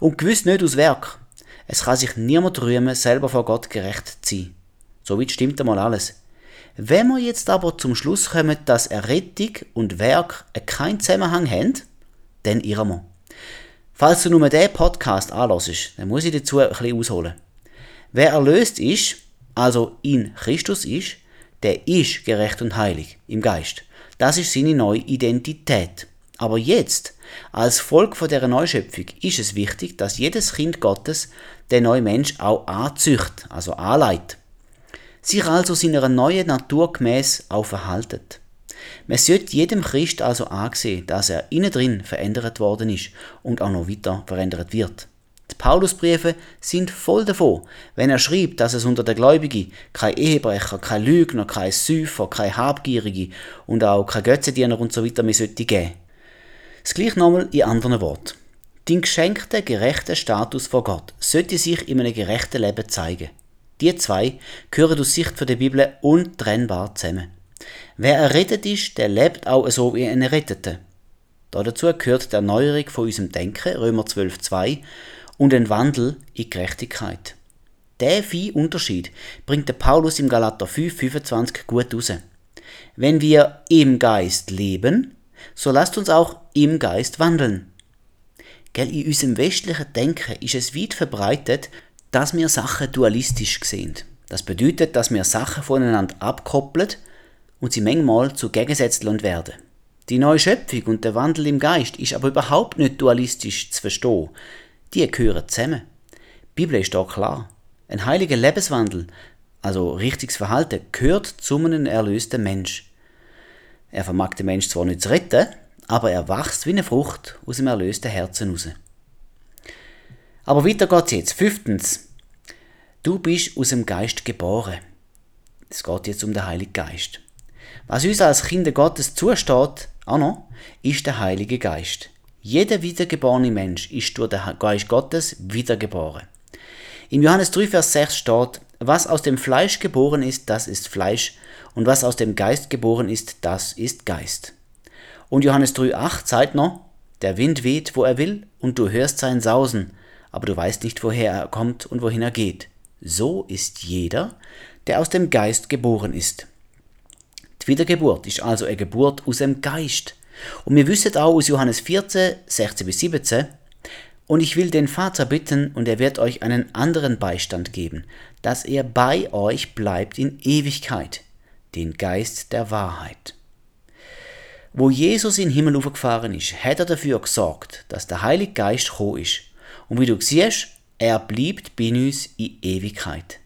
Speaker 1: Und gewiss nicht aus Werk. Es kann sich niemand rühmen, selber vor Gott gerecht zu sein. Soweit stimmt einmal alles. Wenn wir jetzt aber zum Schluss kommen, dass Errettung und Werk keinen Zusammenhang haben, dann irren wir. Falls du nur diesen Podcast anhörst, dann muss ich dazu ein bisschen ausholen. Wer erlöst ist, also in Christus ist, der ist gerecht und heilig im Geist. Das ist seine neue Identität. Aber jetzt, als Volk von der Neuschöpfung, ist es wichtig, dass jedes Kind Gottes den neuen Mensch auch anzücht, also anleitet. Sich also seiner neuen Natur gemäß auch verhaltet. Man sollte jedem Christ also ansehen, dass er innen drin verändert worden ist und auch noch weiter verändert wird. Die Paulusbriefe sind voll davon, wenn er schreibt, dass es unter den Gläubigen kein Ehebrecher, kein Lügner, kein Säufer, kein Habgierige und auch kein Götzendiener und so weiter mehr sollte. Das gleiche nochmal in anderen Worten. Dein geschenkter, gerechter Status vor Gott sollte sich in einem gerechten Leben zeigen. Die zwei gehören aus Sicht der Bibel untrennbar zusammen. Wer errettet ist, der lebt auch so wie ein Erretteter. Dazu gehört die Erneuerung von unserem Denken, Römer 12,2, und ein Wandel in Gerechtigkeit. Der feine Unterschied bringt der Paulus im Galater 5,25 gut raus. Wenn wir im Geist leben, so lasst uns auch im Geist wandeln. Gell, in unserem westlichen Denken ist es weit verbreitet, dass wir Sachen dualistisch sehen. Das bedeutet, dass wir Sachen voneinander abkoppeln und sie manchmal zu Gegensätzen werden. Die neue Schöpfung und der Wandel im Geist ist aber überhaupt nicht dualistisch zu verstehen. Die gehören zusammen. Die Bibel ist da klar. Ein heiliger Lebenswandel, also richtiges Verhalten, gehört zu einem erlösten Mensch. Er vermag den Mensch zwar nicht zu retten, aber er wächst wie eine Frucht aus dem erlösten Herzen raus. Aber weiter geht's jetzt. Fünftens. Du bist aus dem Geist geboren. Es geht jetzt um den Heiligen Geist. Was uns als Kinder Gottes zusteht, auch ist der Heilige Geist. Jeder wiedergeborene Mensch ist durch den Geist Gottes wiedergeboren. Im Johannes 3, Vers 6 steht, was aus dem Fleisch geboren ist, das ist Fleisch, und was aus dem Geist geboren ist, das ist Geist. Und Johannes 3,8 sagt noch, der Wind weht, wo er will, und du hörst sein Sausen, aber du weißt nicht, woher er kommt und wohin er geht. So ist jeder, der aus dem Geist geboren ist. Die Wiedergeburt ist also eine Geburt aus dem Geist. Und wir wissen auch aus Johannes 14, 16 bis 17, und ich will den Vater bitten, und er wird euch einen anderen Beistand geben, dass er bei euch bleibt in Ewigkeit, den Geist der Wahrheit. Wo Jesus in den Himmel gefahren ist, hat er dafür gesorgt, dass der Heilige Geist gekommen ist. Und wie du siehst, er bleibt bei uns in Ewigkeit.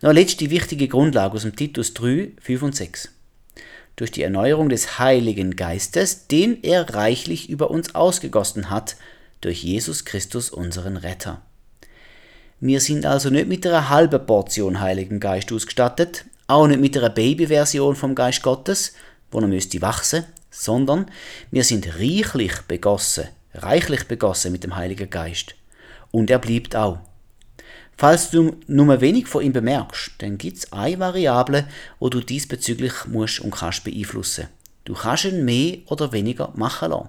Speaker 1: Noch eine letzte wichtige Grundlage aus dem Titus 3, 5 und 6. Durch die Erneuerung des Heiligen Geistes, den er reichlich über uns ausgegossen hat, durch Jesus Christus, unseren Retter. Wir sind also nicht mit einer halben Portion Heiligen Geist ausgestattet, auch nicht mit einer Babyversion vom Geist Gottes, wo er müsste wachsen, sondern wir sind reichlich begossen, reichlich begossen mit dem Heiligen Geist. Und er bleibt auch. Falls du nur wenig von ihm bemerkst, dann gibt es eine Variable, wo du diesbezüglich musst und kannst beeinflussen. Du kannst ihn mehr oder weniger machen lassen.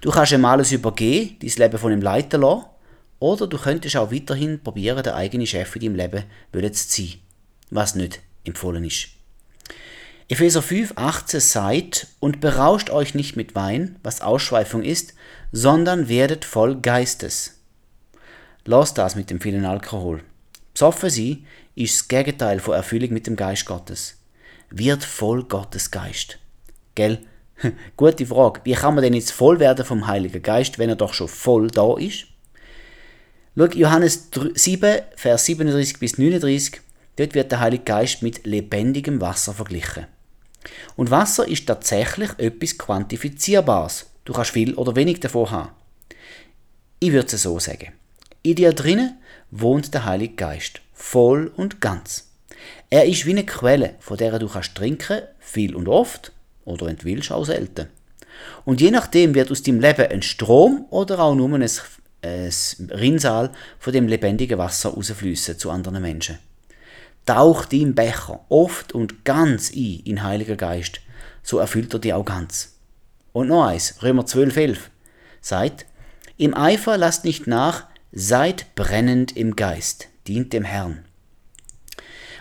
Speaker 1: Du kannst ihm alles übergeben, dein Leben von ihm leiten lassen, oder du könntest auch weiterhin probieren, der eigene Chef in deinem Leben zu sein, was nicht empfohlen ist. Epheser 5, 18 sagt, und berauscht euch nicht mit Wein, was Ausschweifung ist, sondern werdet voll Geistes. Lasst das mit dem vielen Alkohol. Besoffen sein ist das Gegenteil von Erfüllung mit dem Geist Gottes. Wird voll Gottes Geist. Gell? Gute Frage. Wie kann man denn jetzt voll werden vom Heiligen Geist, wenn er doch schon voll da ist? Schau, Johannes 7, Vers 37 bis 39, dort wird der Heilige Geist mit lebendigem Wasser verglichen. Und Wasser ist tatsächlich etwas Quantifizierbares. Du kannst viel oder wenig davon haben. Ich würde es so sagen. In dir drinnen wohnt der Heilige Geist, voll und ganz. Er ist wie eine Quelle, von der du kannst trinken, viel und oft, oder wenn du willst, auch selten. Und je nachdem wird aus deinem Leben ein Strom oder auch nur ein, ein Rinnsal von dem lebendigen Wasser rausfließen zu anderen Menschen. Tauch dein Becher oft und ganz ein in Heiliger Geist, so erfüllt er dich auch ganz. Und noch eins, Römer 12, 11, sagt, im Eifer lasst nicht nach, seid brennend im Geist, dient dem Herrn.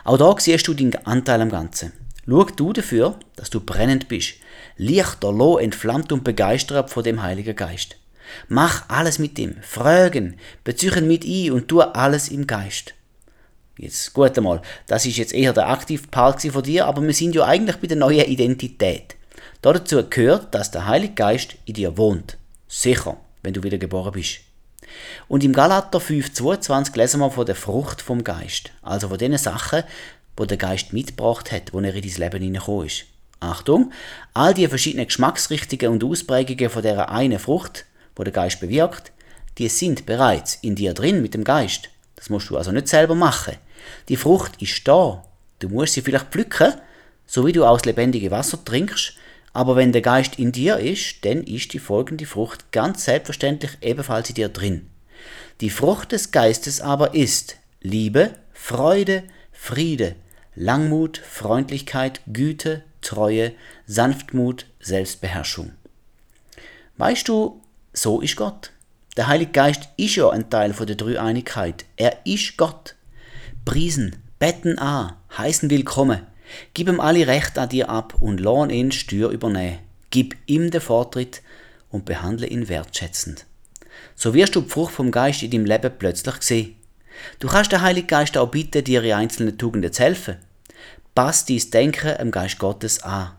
Speaker 1: Auch da siehst du den Anteil am Ganzen. Schau du dafür, dass du brennend bist, lichterloh entflammt und begeistert von dem Heiligen Geist. Mach alles mit ihm, fragen, bezüchen mit ihm und tu alles im Geist. Jetzt gut einmal, das ist jetzt eher der aktive Part von dir, aber wir sind ja eigentlich bei der neuen Identität. Dazu gehört, dass der Heilige Geist in dir wohnt. Sicher, wenn du wieder geboren bist. Und im Galater 5,22 lesen wir von der Frucht vom Geist. Also von den Sachen, wo der Geist mitgebracht hat, wo er in dein Leben hineingekommen ist. Achtung, all die verschiedenen Geschmacksrichtungen und Ausprägungen von dieser einen Frucht, wo der Geist bewirkt, die sind bereits in dir drin mit dem Geist. Das musst du also nicht selber machen. Die Frucht ist da. Du musst sie vielleicht pflücken, so wie du aus lebendigem Wasser trinkst, aber wenn der Geist in dir ist, dann ist die folgende Frucht ganz selbstverständlich ebenfalls in dir drin. Die Frucht des Geistes aber ist Liebe, Freude, Friede, Langmut, Freundlichkeit, Güte, Treue, Sanftmut, Selbstbeherrschung. Weißt du, so ist Gott. Der Heilige Geist ist ja ein Teil von der Dreieinigkeit. Er ist Gott. Priesen, betten an, heißen willkommen. Gib ihm alle Recht an dir ab und lohn ihn Stür übernehmen. Gib ihm den Vortritt und behandle ihn wertschätzend. So wirst du die Frucht vom Geist in deinem Leben plötzlich sehen. Du kannst den Heiligen Geist auch bitten, dir in einzelnen Tugenden zu helfen. Pass dein Denken dem Geist Gottes an.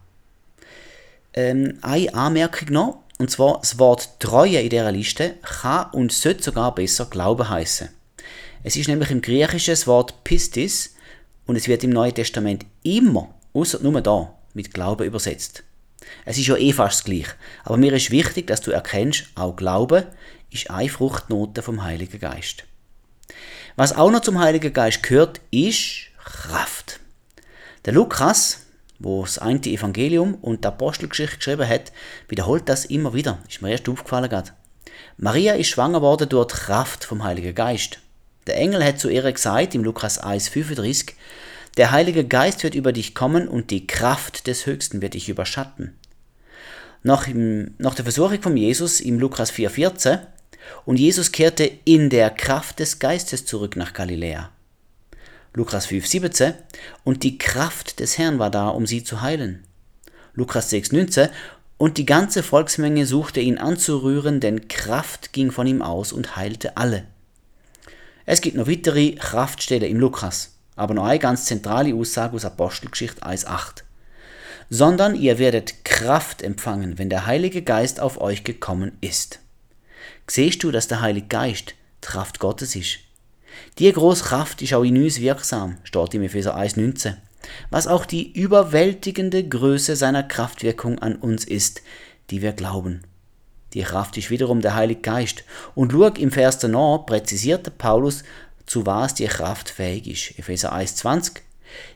Speaker 1: Ähm, eine Anmerkung noch, und zwar das Wort Treue in dieser Liste kann und sollte sogar besser Glauben heißen. Es ist nämlich im Griechischen das Wort Pistis und es wird im Neuen Testament immer, außer nur da, mit Glauben übersetzt. Es ist ja eh fast das Gleiche, aber mir ist wichtig, dass du erkennst, auch Glauben ist eine Fruchtnote vom Heiligen Geist. Was auch noch zum Heiligen Geist gehört, ist Kraft. Der Lukas, wo das eine Evangelium und die Apostelgeschichte geschrieben hat, wiederholt das immer wieder. Ist mir erst aufgefallen gerade. Maria ist schwanger worden durch die Kraft vom Heiligen Geist. Der Engel hat zu ihr gesagt, im Lukas 1,35, der Heilige Geist wird über dich kommen und die Kraft des Höchsten wird dich überschatten. Nach, im, nach der Versuchung von Jesus im Lukas 4,14 und Jesus kehrte in der Kraft des Geistes zurück nach Galiläa. Lukas 5,17 und die Kraft des Herrn war da, um sie zu heilen. Lukas 6,19 und die ganze Volksmenge suchte ihn anzurühren, denn Kraft ging von ihm aus und heilte alle. Es gibt noch weitere Kraftstellen im Lukas, aber noch eine ganz zentrale Aussage aus Apostelgeschichte 1,8. Sondern ihr werdet Kraft empfangen, wenn der Heilige Geist auf euch gekommen ist. Siehst du, dass der Heilige Geist die Kraft Gottes ist? Die große Kraft ist auch in uns wirksam, steht im Epheser 1,19. Was auch die überwältigende Größe seiner Kraftwirkung an uns ist, die wir glauben. Die Kraft ist wiederum der Heilige Geist. Und schau, im Vers danach präzisierte Paulus, zu was die Kraft fähig ist. Epheser 1,20.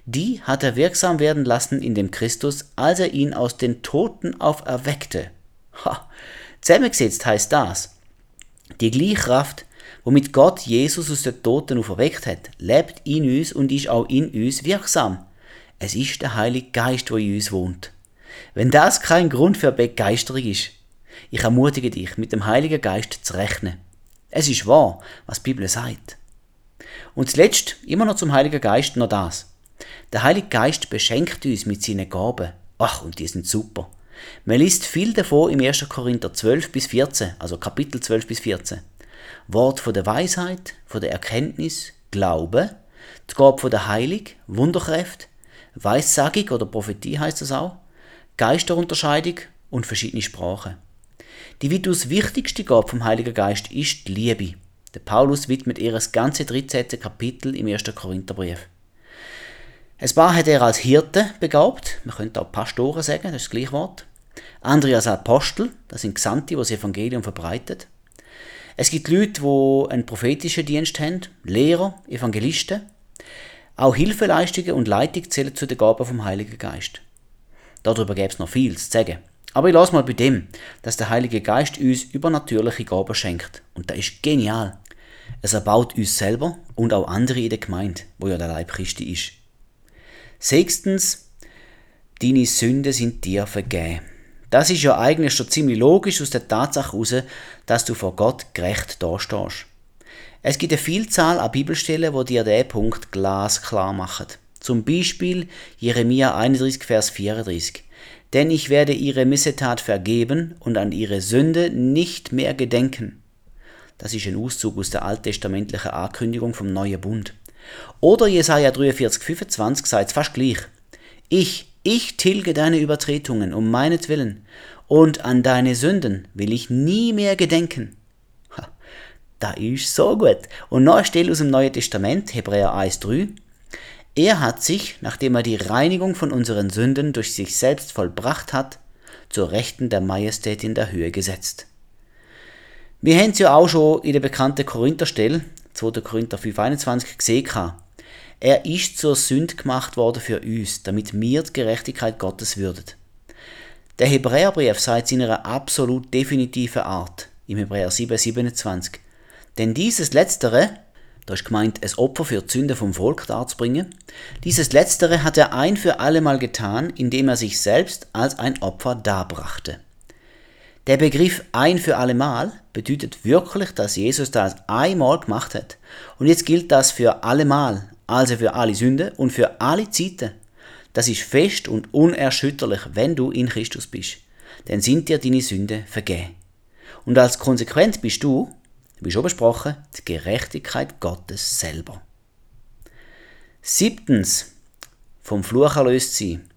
Speaker 1: Die hat er wirksam werden lassen in dem Christus, als er ihn aus den Toten auferweckte. Ha! Zusammengesetzt heißt das, die gleiche Kraft, womit Gott Jesus aus den Toten auferweckt hat, lebt in uns und ist auch in uns wirksam. Es ist der Heilige Geist, der in uns wohnt. Wenn das kein Grund für Begeisterung ist, ich ermutige dich, mit dem Heiligen Geist zu rechnen. Es ist wahr, was die Bibel sagt. Und zuletzt, immer noch zum Heiligen Geist, noch das. Der Heilige Geist beschenkt uns mit seinen Gaben. Ach, und die sind super. Man liest viel davon im 1. Korinther 12 bis 14, also Kapitel 12 bis 14. Wort von der Weisheit, von der Erkenntnis, Glaube, die Gabe von der Heilung, Wunderkräfte, Weissagung oder Prophetie heißt es auch, Geisterunterscheidung und verschiedene Sprachen. Die weitaus wichtigste Gabe vom Heiligen Geist ist die Liebe. Der Paulus widmet ihr das ganze 13. Kapitel im 1. Korintherbrief. Ein paar hat er als Hirte begabt, man könnte auch Pastoren sagen, das ist das gleiche Wort. Andere als Apostel, das sind Gesandte, die das Evangelium verbreitet. Es gibt Leute, die einen prophetischen Dienst haben, Lehrer, Evangelisten. Auch Hilfeleistungen und Leitung zählen zu den Gaben vom Heiligen Geist. Darüber gäbe es noch viel zu sagen. Aber ich lasse mal bei dem, dass der Heilige Geist uns übernatürliche Gaben schenkt. Und das ist genial. Es erbaut uns selber und auch andere in der Gemeinde, wo ja der Leib Christi ist. Sechstens, deine Sünden sind dir vergeben. Das ist ja eigentlich schon ziemlich logisch aus der Tatsache heraus, dass du vor Gott gerecht dastehst. Es gibt eine Vielzahl an Bibelstellen, wo dir diesen Punkt glasklar machen. Zum Beispiel Jeremia 31, Vers 34. Denn ich werde ihre Missetat vergeben und an ihre Sünde nicht mehr gedenken. Das ist ein Auszug aus der alttestamentlichen Ankündigung vom neuen Bund. Oder Jesaja 43, 25 sagt fast gleich. Ich, ich tilge deine Übertretungen um meinetwillen, und an deine Sünden will ich nie mehr gedenken. Ha, da ist so gut. Und noch eine Stelle aus dem Neuen Testament, Hebräer 1, 3. Er hat sich, nachdem er die Reinigung von unseren Sünden durch sich selbst vollbracht hat, zur Rechten der Majestät in der Höhe gesetzt. Wir haben es ja auch schon in der bekannten Korintherstelle, 2. Korinther 5,21 gesehen. Er ist zur Sünde gemacht worden für uns, damit wir die Gerechtigkeit Gottes würden. Der Hebräerbrief sagt in einer absolut definitiven Art, im Hebräer 7, 27. Denn dieses Letztere, da ist gemeint, ein Opfer für Sünde vom Volk darzubringen, dieses Letztere hat er ein für allemal getan, indem er sich selbst als ein Opfer darbrachte. Der Begriff ein für allemal bedeutet wirklich, dass Jesus das einmal gemacht hat. Und jetzt gilt das für allemal, also für alle Sünde und für alle Zeiten. Das ist fest und unerschütterlich, wenn du in Christus bist. Dann sind dir deine Sünde vergeben. Und als Konsequenz bist du, wie schon besprochen, die Gerechtigkeit Gottes selber. Siebtens, vom Fluch erlöst sein.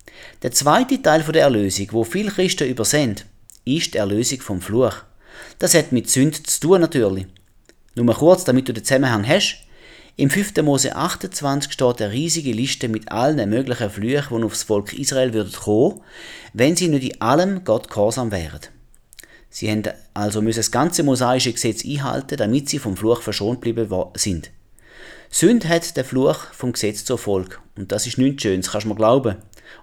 Speaker 1: Der zweite Teil der Erlösung, wo viele Christen übersehen, ist die Erlösung vom Fluch. Das hat mit Sünd zu tun natürlich. Nur mal kurz, damit du den Zusammenhang hast. Im 5. Mose 28 steht eine riesige Liste mit allen möglichen Flüchen, die aufs Volk Israel würden kommen, wenn sie nicht in allem Gott gehorsam wären. Sie haben also müssen das ganze mosaische Gesetz einhalten, damit sie vom Fluch verschont geblieben sind. Sünd hat den Fluch vom Gesetz zur Folge. Und das ist nichts Schönes, kannst du mir glauben.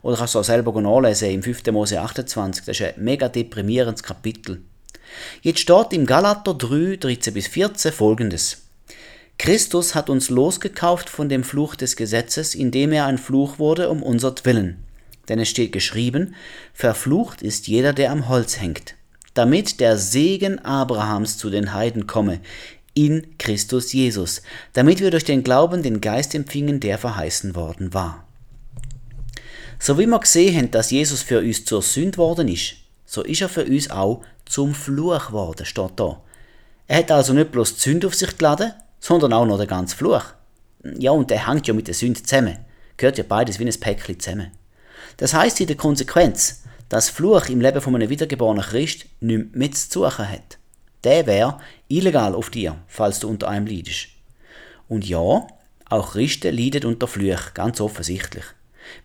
Speaker 1: Oder kannst du auch selber nachlesen im 5. Mose 28. Das ist ein mega deprimierendes Kapitel. Jetzt steht im Galater 3, 13 bis 14 folgendes. Christus hat uns losgekauft von dem Fluch des Gesetzes, indem er ein Fluch wurde um unsertwillen. Denn es steht geschrieben, verflucht ist jeder, der am Holz hängt, damit der Segen Abrahams zu den Heiden komme, in Christus Jesus, damit wir durch den Glauben den Geist empfingen, der verheißen worden war. So wie wir gesehen haben, dass Jesus für uns zur Sünde worden ist, so ist er für uns auch zum Fluch worden, steht da. Er hat also nicht bloß die Sünde auf sich geladen, sondern auch noch den ganzen Fluch. Ja, und der hängt ja mit der Sünde zusammen. Gehört ja beides wie ein Päckchen zusammen. Das heißt in der Konsequenz, dass Fluch im Leben von einem wiedergeborenen Christ nichts mehr zu suchen hat. Der wäre illegal auf dir, falls du unter einem leidest. Und ja, auch Christen leiden unter Fluch, ganz offensichtlich.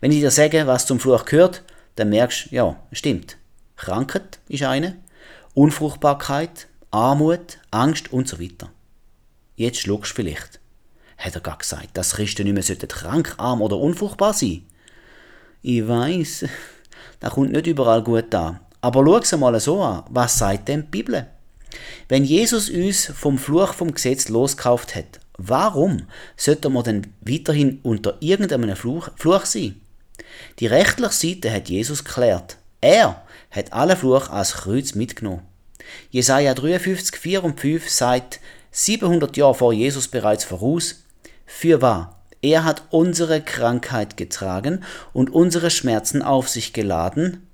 Speaker 1: Wenn ich dir sage, was zum Fluch gehört, dann merkst du, ja, stimmt. Krankheit ist eine, Unfruchtbarkeit, Armut, Angst und so weiter. Jetzt schluckst du vielleicht. Hat er gar gesagt, dass Christen nicht mehr krank, arm oder unfruchtbar sein Ich weiß, das kommt nicht überall gut an. Aber schau es mal so an. Was sagt denn die Bibel? Wenn Jesus uns vom Fluch vom Gesetz loskauft hat, warum sollte man denn weiterhin unter irgendeinem Fluch, Fluch sein? Die rechtliche Seite hat Jesus geklärt. Er hat alle Fluch als Kreuz mitgenommen. Jesaja 53, 4 und 5 sagt, 700 Jahre vor Jesus bereits voraus. Für wahr, er hat unsere Krankheit getragen und unsere Schmerzen auf sich geladen.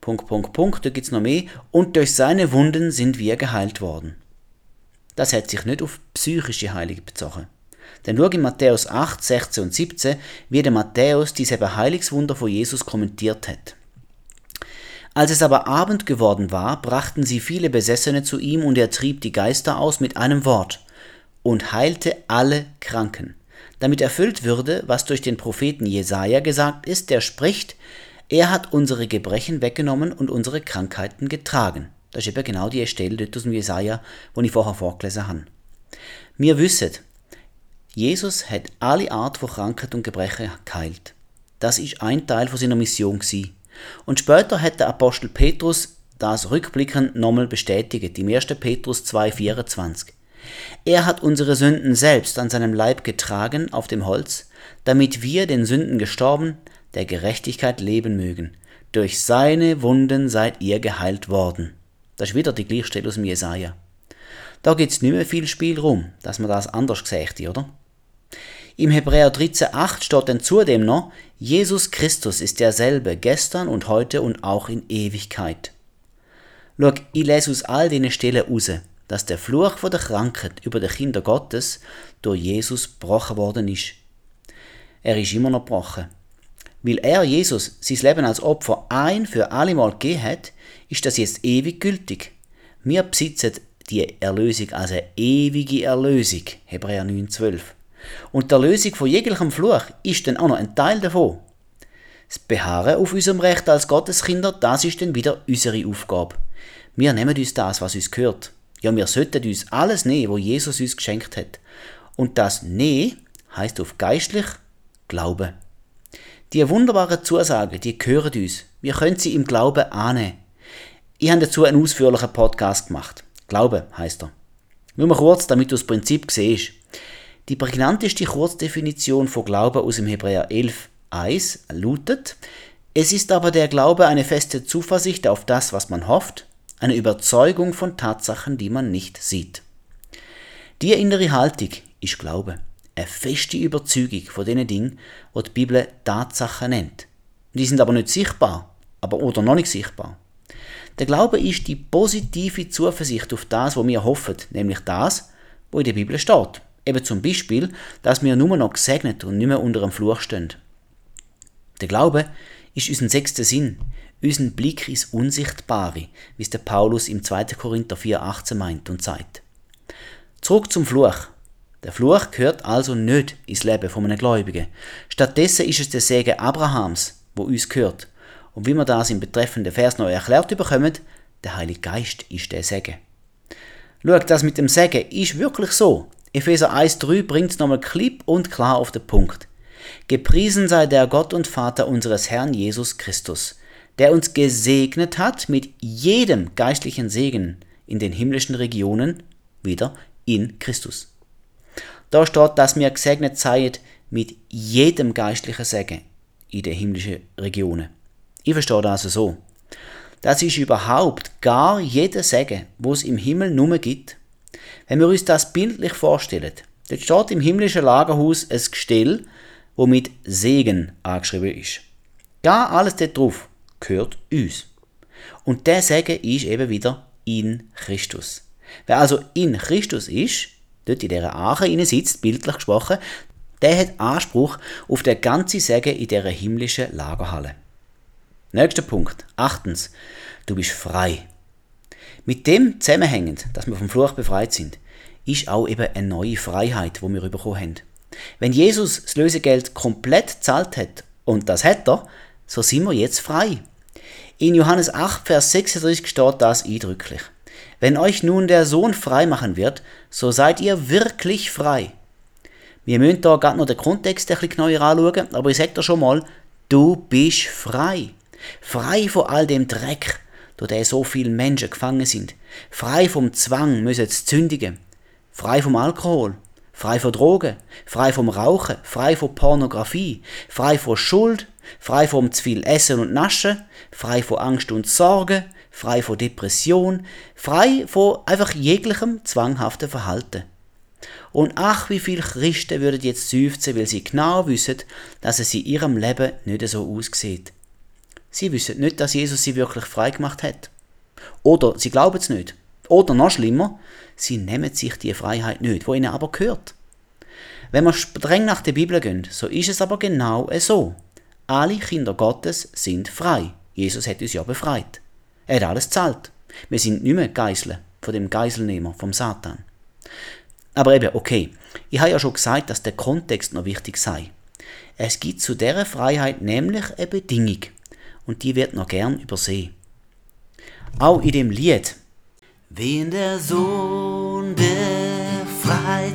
Speaker 1: Punkt, Punkt, Punkt, da gibt's noch mehr. Und durch seine Wunden sind wir geheilt worden. Das hat sich nicht auf psychische Heilige bezogen. Denn schau in Matthäus 8, 16 und 17, wie der Matthäus diese Heilungswunder von Jesus kommentiert hat. Als es aber Abend geworden war, brachten sie viele Besessene zu ihm, und er trieb die Geister aus mit einem Wort und heilte alle Kranken, damit erfüllt würde, was durch den Propheten Jesaja gesagt ist, der spricht: Er hat unsere Gebrechen weggenommen und unsere Krankheiten getragen. Das ist eben genau die Stelle dort aus dem Jesaja, wo ich vorher vorgelesen habe. Wir wissen, Jesus hat alle Art von Krankheit und Gebrechen geheilt. Das ist ein Teil von seiner Mission gewesen. Und später hat der Apostel Petrus das rückblickend nochmal bestätigt, im 1. Petrus 2,24. Er hat unsere Sünden selbst an seinem Leib getragen auf dem Holz, damit wir den Sünden gestorben, der Gerechtigkeit leben mögen. Durch seine Wunden seid ihr geheilt worden. Das ist wieder die Gleichstelle aus dem Jesaja. Da gibt's nicht mehr viel Spielraum, dass man das anders gesagt oder? Im Hebräer 13,8 steht dann zudem noch, Jesus Christus ist derselbe gestern und heute und auch in Ewigkeit. Schau, ich lese aus all diesen Stellen raus, dass der Fluch von der Krankheit über die Kinder Gottes durch Jesus gebrochen worden ist. Er ist immer noch gebrochen. Weil er, Jesus, sein Leben als Opfer ein für alle Mal gegeben hat, ist das jetzt ewig gültig. Wir besitzen die Erlösung als eine ewige Erlösung. Hebräer 9,12. Und die Erlösung von jeglichem Fluch ist dann auch noch ein Teil davon. Das Beharren auf unserem Recht als Gotteskinder, das ist dann wieder unsere Aufgabe. Wir nehmen uns das, was uns gehört. Ja, wir sollten uns alles nehmen, wo Jesus uns geschenkt hat. Und das Nehmen heißt auf geistlich Glauben. Die wunderbaren Zusagen, die gehören uns. Wir können sie im Glauben annehmen. Ich habe dazu einen ausführlichen Podcast gemacht. Glaube heißt er. Nur mal kurz, damit du das Prinzip siehst. Die prägnanteste Kurzdefinition von Glauben aus dem Hebräer 11, 1 lautet, es ist aber der Glaube eine feste Zuversicht auf das, was man hofft, eine Überzeugung von Tatsachen, die man nicht sieht. Die innere Haltung ist Glaube, eine feste Überzeugung von den Dingen, die die Bibel Tatsachen nennt. Die sind aber nicht sichtbar, aber oder noch nicht sichtbar. Der Glaube ist die positive Zuversicht auf das, was wir hoffen, nämlich das, wo in der Bibel steht. Eben zum Beispiel, dass wir nur noch gesegnet und nicht mehr unter einem Fluch stehen. Der Glaube ist unser sechster Sinn, unser Blick ins Unsichtbare, wie es der Paulus im 2. Korinther 4,18 meint und sagt. Zurück zum Fluch. Der Fluch gehört also nicht ins Leben von einem Gläubigen. Stattdessen ist es der Segen Abrahams, wo uns gehört. Und wie wir das im betreffenden Vers noch erklärt bekommen, der Heilige Geist ist der Segen. Schau, das mit dem Segen ist wirklich so. Epheser 1,3 bringt es nochmal klipp und klar auf den Punkt. Gepriesen sei der Gott und Vater unseres Herrn Jesus Christus, der uns gesegnet hat mit jedem geistlichen Segen in den himmlischen Regionen, wieder in Christus. Da steht, dass wir gesegnet seid mit jedem geistlichen Segen in den himmlischen Regionen. Ich verstehe das also so. Das ist überhaupt gar jeder Segen, wo es im Himmel nur gibt. Wenn wir uns das bildlich vorstellen, dort steht im himmlischen Lagerhaus ein Gestell, wo mit Segen angeschrieben ist. Gar alles dort drauf gehört uns. Und der Segen ist eben wieder in Christus. Wer also in Christus ist, dort in dieser Arche sitzt, bildlich gesprochen, der hat Anspruch auf den ganzen Segen in dieser himmlischen Lagerhalle. Nächster Punkt. Achtens. Du bist frei. Mit dem zusammenhängend, dass wir vom Fluch befreit sind, ist auch eben eine neue Freiheit, wo wir bekommen haben. Wenn Jesus das Lösegeld komplett zahlt hat, und das hat er, so sind wir jetzt frei. In Johannes 8, Vers 36 steht das eindrücklich. Wenn euch nun der Sohn frei machen wird, so seid ihr wirklich frei. Wir müssen da gerade noch den Kontext ein bisschen neuer anschauen, aber ich sage dir schon mal, du bist frei. Frei von all dem Dreck, durch den so viele Menschen gefangen sind. Frei vom Zwang, müssen zu zündigen. Frei vom Alkohol, frei von Drogen, frei vom Rauchen, frei von Pornografie, frei von Schuld, frei vom zu viel Essen und Naschen, frei von Angst und Sorge, frei von Depression, frei von einfach jeglichem zwanghaften Verhalten. Und ach, wie viele Christen würden jetzt seufzen, weil sie genau wissen, dass es in ihrem Leben nicht so aussieht. Sie wissen nicht, dass Jesus sie wirklich frei gemacht hat. Oder sie glauben es nicht. Oder noch schlimmer, sie nehmen sich die Freiheit nicht, wo ihnen aber gehört. Wenn wir streng nach der Bibel gehen, so ist es aber genau so. Alle Kinder Gottes sind frei. Jesus hat uns ja befreit. Er hat alles zahlt. Wir sind nicht mehr Geiseln von dem Geiselnehmer, vom Satan. Aber eben, okay, ich habe ja schon gesagt, dass der Kontext noch wichtig sei. Es gibt zu dieser Freiheit nämlich eine Bedingung und die wird noch gern übersehen. Auch in dem Lied Wen der Sohn befreit,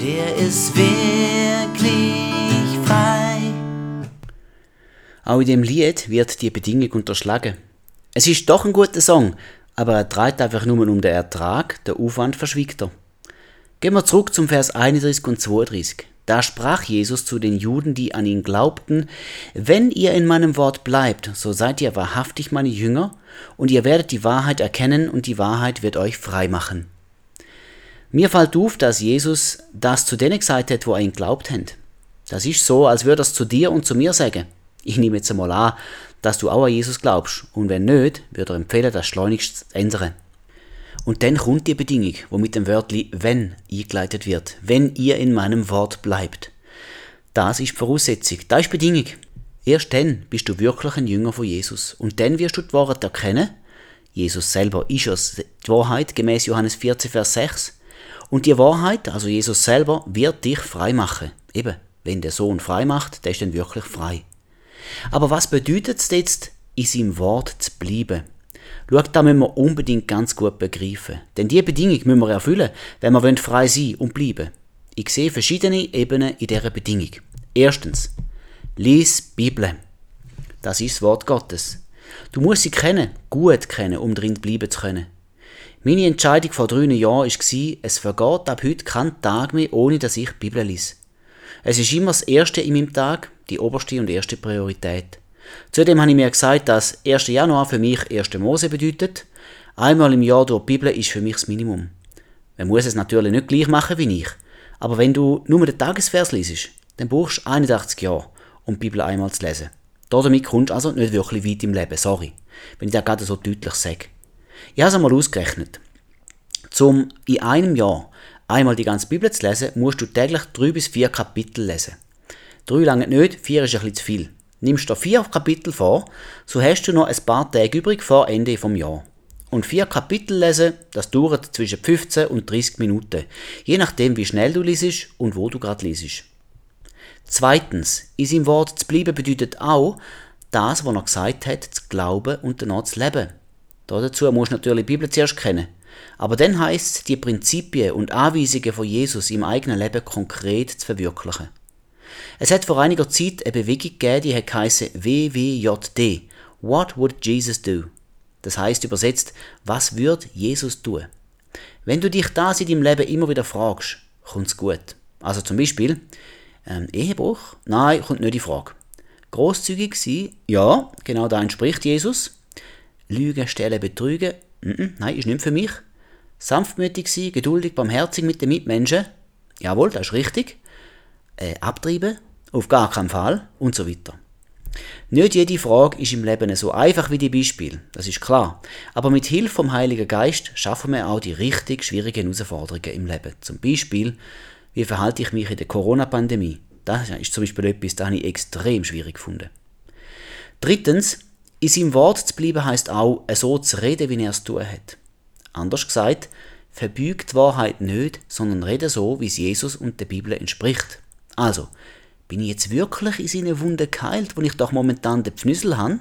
Speaker 1: der ist wirklich frei. Auch in dem Lied wird die Bedingung unterschlagen. Es ist doch ein guter Song, aber er treibt einfach nur um den Ertrag, der Aufwand verschwiegt er. Gehen wir zurück zum Vers 31 und 32. Da sprach Jesus zu den Juden, die an ihn glaubten, Wenn ihr in meinem Wort bleibt, so seid ihr wahrhaftig meine Jünger, und ihr werdet die Wahrheit erkennen, und die Wahrheit wird euch frei machen. Mir fällt auf, dass Jesus das zu denen gesagt hat, wo an ihn glaubt haben. Das ist so, als würde er es zu dir und zu mir sagen. Ich nehme jetzt einmal an, dass du auch an Jesus glaubst, und wenn nicht, würde er empfehlen, das schleunigst zu ändern. Und dann kommt die Bedingung, wo mit dem Wörtli wenn eingeleitet wird. Wenn ihr in meinem Wort bleibt. Das ist die Voraussetzung, das ist die Bedingung. Erst dann bist du wirklich ein Jünger von Jesus. Und dann wirst du die Wahrheit erkennen. Jesus selber ist es, die Wahrheit, gemäß Johannes 14, Vers 6. Und die Wahrheit, also Jesus selber, wird dich frei machen. Eben, wenn der Sohn frei macht, der ist dann wirklich frei. Aber was bedeutet es jetzt, in seinem Wort zu bleiben? Schau, da müssen wir unbedingt ganz gut begreifen. Denn diese Bedingung müssen wir erfüllen, wenn wir frei sein und bleiben Ich sehe verschiedene Ebenen in dieser Bedingung. Erstens, lies Bibel. Das ist das Wort Gottes. Du musst sie kennen, gut kennen, um drin bleiben zu können. Meine Entscheidung vor drei Jahren war, es vergeht ab heute kein Tag mehr, ohne dass ich die Bibel lese. Es ist immer das Erste in meinem Tag, die oberste und erste Priorität. Zudem habe ich mir gesagt, dass 1. Januar für mich 1. Mose bedeutet. Einmal im Jahr durch die Bibel ist für mich das Minimum. Man muss es natürlich nicht gleich machen wie ich. Aber wenn du nur den Tagesvers liest, dann brauchst du 81 Jahre, um die Bibel einmal zu lesen. Damit kommst du also nicht wirklich weit im Leben, sorry, wenn ich das gerade so deutlich sage. Ich habe es einmal ausgerechnet. Um in einem Jahr einmal die ganze Bibel zu lesen, musst du täglich drei bis vier Kapitel lesen. Drei lange nicht, vier ist ein bisschen zu viel. Nimmst du vier Kapitel vor, so hast du noch ein paar Tage übrig vor Ende vom Jahr. Und vier Kapitel lesen, das dauert zwischen 15 und 30 Minuten, je nachdem wie schnell du liest und wo du gerade liest. Zweitens, in seinem Wort zu bleiben bedeutet auch, das, was er gesagt hat, zu glauben und danach zu leben. Dazu musst du natürlich die Bibel zuerst kennen. Aber dann heißt es, die Prinzipien und Anweisungen von Jesus im eigenen Leben konkret zu verwirklichen. Es hat vor einiger Zeit eine Bewegung gegeben, die heißt WWJD. What would Jesus do? Das heißt übersetzt, was würde Jesus tun? Wenn du dich das in deinem Leben immer wieder fragst, kommt's gut. Also zum Beispiel, ähm, Ehebruch? Nein, kommt nicht in Frage. Großzügig sein? Ja, genau da entspricht Jesus. Lügen, stellen, betrügen? nein, ist nicht für mich. Sanftmütig sein, geduldig, barmherzig mit den Mitmenschen? Jawohl, das ist richtig. Äh, abtreiben? Auf gar keinen Fall und so weiter. Nicht jede Frage ist im Leben so einfach wie die Beispiele, das ist klar. Aber mit Hilfe vom Heiligen Geist schaffen wir auch die richtig schwierigen Herausforderungen im Leben. Zum Beispiel, wie verhalte ich mich in der Corona-Pandemie? Das ist zum Beispiel etwas, das ich extrem schwierig gefunden. Drittens, in seinem Wort zu bleiben heißt auch, so zu reden, wie er es tun hat. Anders gesagt, verbügt Wahrheit nicht, sondern rede so, wie es Jesus und der Bibel entspricht. Also, bin ich jetzt wirklich in seine Wunde geheilt, wo ich doch momentan den Pfnüssel habe?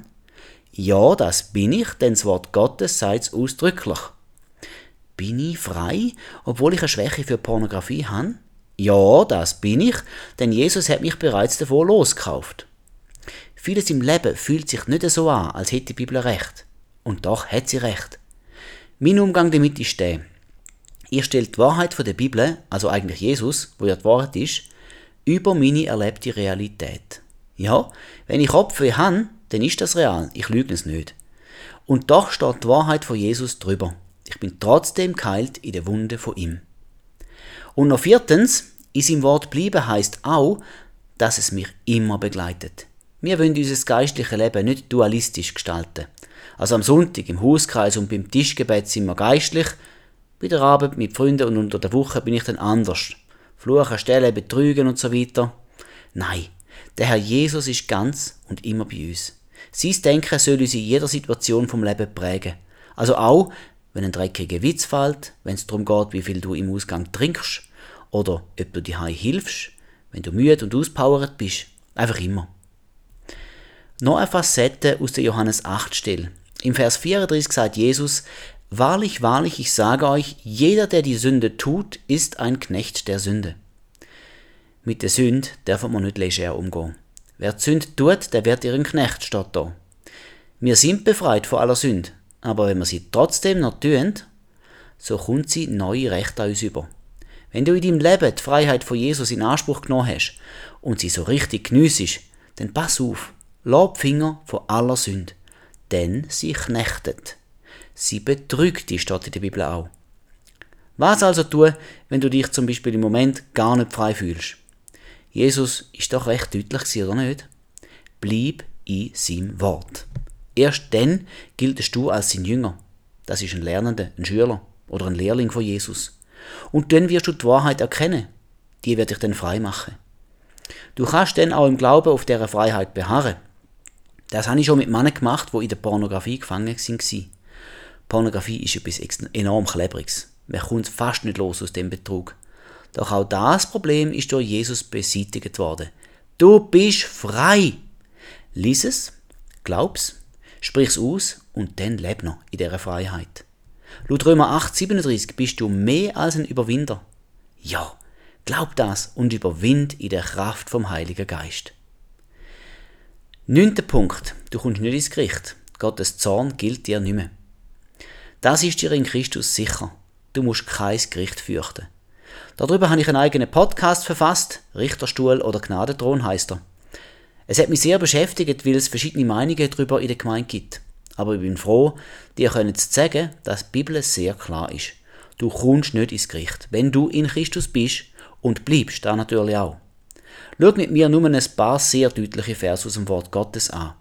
Speaker 1: Ja, das bin ich, denn das Wort Gottes sagt es ausdrücklich. Bin ich frei, obwohl ich eine Schwäche für Pornografie habe? Ja, das bin ich, denn Jesus hat mich bereits davor losgekauft. Vieles im Leben fühlt sich nicht so an, als hätte die Bibel recht. Und doch hat sie recht. Mein Umgang damit ist der. Ihr stellt die Wahrheit von der Bibel, also eigentlich Jesus, wo ja die Wahrheit ist, über meine erlebte Realität. Ja, wenn ich Kopfweh habe, dann ist das real, ich lüge es nicht. Und doch steht die Wahrheit von Jesus drüber. Ich bin trotzdem geheilt in der Wunde von ihm. Und noch viertens, in seinem Wort bleiben heißt auch, dass es mich immer begleitet. Wir wollen unser geistliches Leben nicht dualistisch gestalten. Also am Sonntag im Hauskreis und beim Tischgebet sind wir geistlich, bei der Arbeit mit Freunden und unter der Woche bin ich dann anders. Fluchen, Stellen, Betrügen und so weiter. Nein, der Herr Jesus ist ganz und immer bei uns. Sein Denken soll uns in jeder Situation vom Leben prägen. Also auch, wenn ein dreckiger Witz fällt, wenn es darum geht, wie viel du im Ausgang trinkst, oder ob du dir hilfst, wenn du müde und auspowert bist. Einfach immer. Noch eine Facette aus der Johannes 8 Stelle. Im Vers 34 sagt Jesus, Wahrlich, wahrlich, ich sage euch, jeder, der die Sünde tut, ist ein Knecht der Sünde. Mit der Sünde darf man nicht leger umgehen. Wer die Sünde tut, der wird ihren Knecht, steht da. Wir sind befreit von aller Sünde, aber wenn wir sie trotzdem noch tun, so kommt sie neue Rechte an uns über. Wenn du in deinem Leben die Freiheit von Jesus in Anspruch genommen hast und sie so richtig geniessest, dann pass auf, lass Finger von aller Sünde, denn sie knechtet. Sie betrügt dich, steht in der Bibel auch. Was also tun, wenn du dich zum Beispiel im Moment gar nicht frei fühlst? Jesus ist doch recht deutlich, oder nicht? Bleib in seinem Wort. Erst dann giltest du als sein Jünger. Das ist ein Lernender, ein Schüler oder ein Lehrling von Jesus. Und dann wirst du die Wahrheit erkennen. Die wird dich dann frei machen. Du kannst dann auch im Glauben auf dieser Freiheit beharren. Das habe ich schon mit Männern gemacht, die in der Pornografie gefangen waren. Pornografie ist etwas enorm Klebriges. Man kommt fast nicht los aus dem Betrug. Doch auch das Problem ist durch Jesus beseitigt worden. Du bist frei. Lies es, glaub's, Sprich's aus und dann leb noch in dieser Freiheit. Laut Römer 8, 37 bist du mehr als ein Überwinder. Ja, glaub das und überwind in der Kraft vom Heiligen Geist. Neunter Punkt. Du kommst nicht ins Gericht. Gottes Zorn gilt dir nicht mehr. Das ist dir in Christus sicher. Du musst kein Gericht fürchten. Darüber habe ich einen eigenen Podcast verfasst. Richterstuhl oder Gnadethron heißt er. Es hat mich sehr beschäftigt, weil es verschiedene Meinungen darüber in der Gemeinde gibt. Aber ich bin froh, dir können zu sagen, dass die Bibel sehr klar ist. Du kommst nicht ins Gericht, wenn du in Christus bist und bleibst da natürlich auch. Schau mit mir nur ein paar sehr deutliche Verse aus dem Wort Gottes an.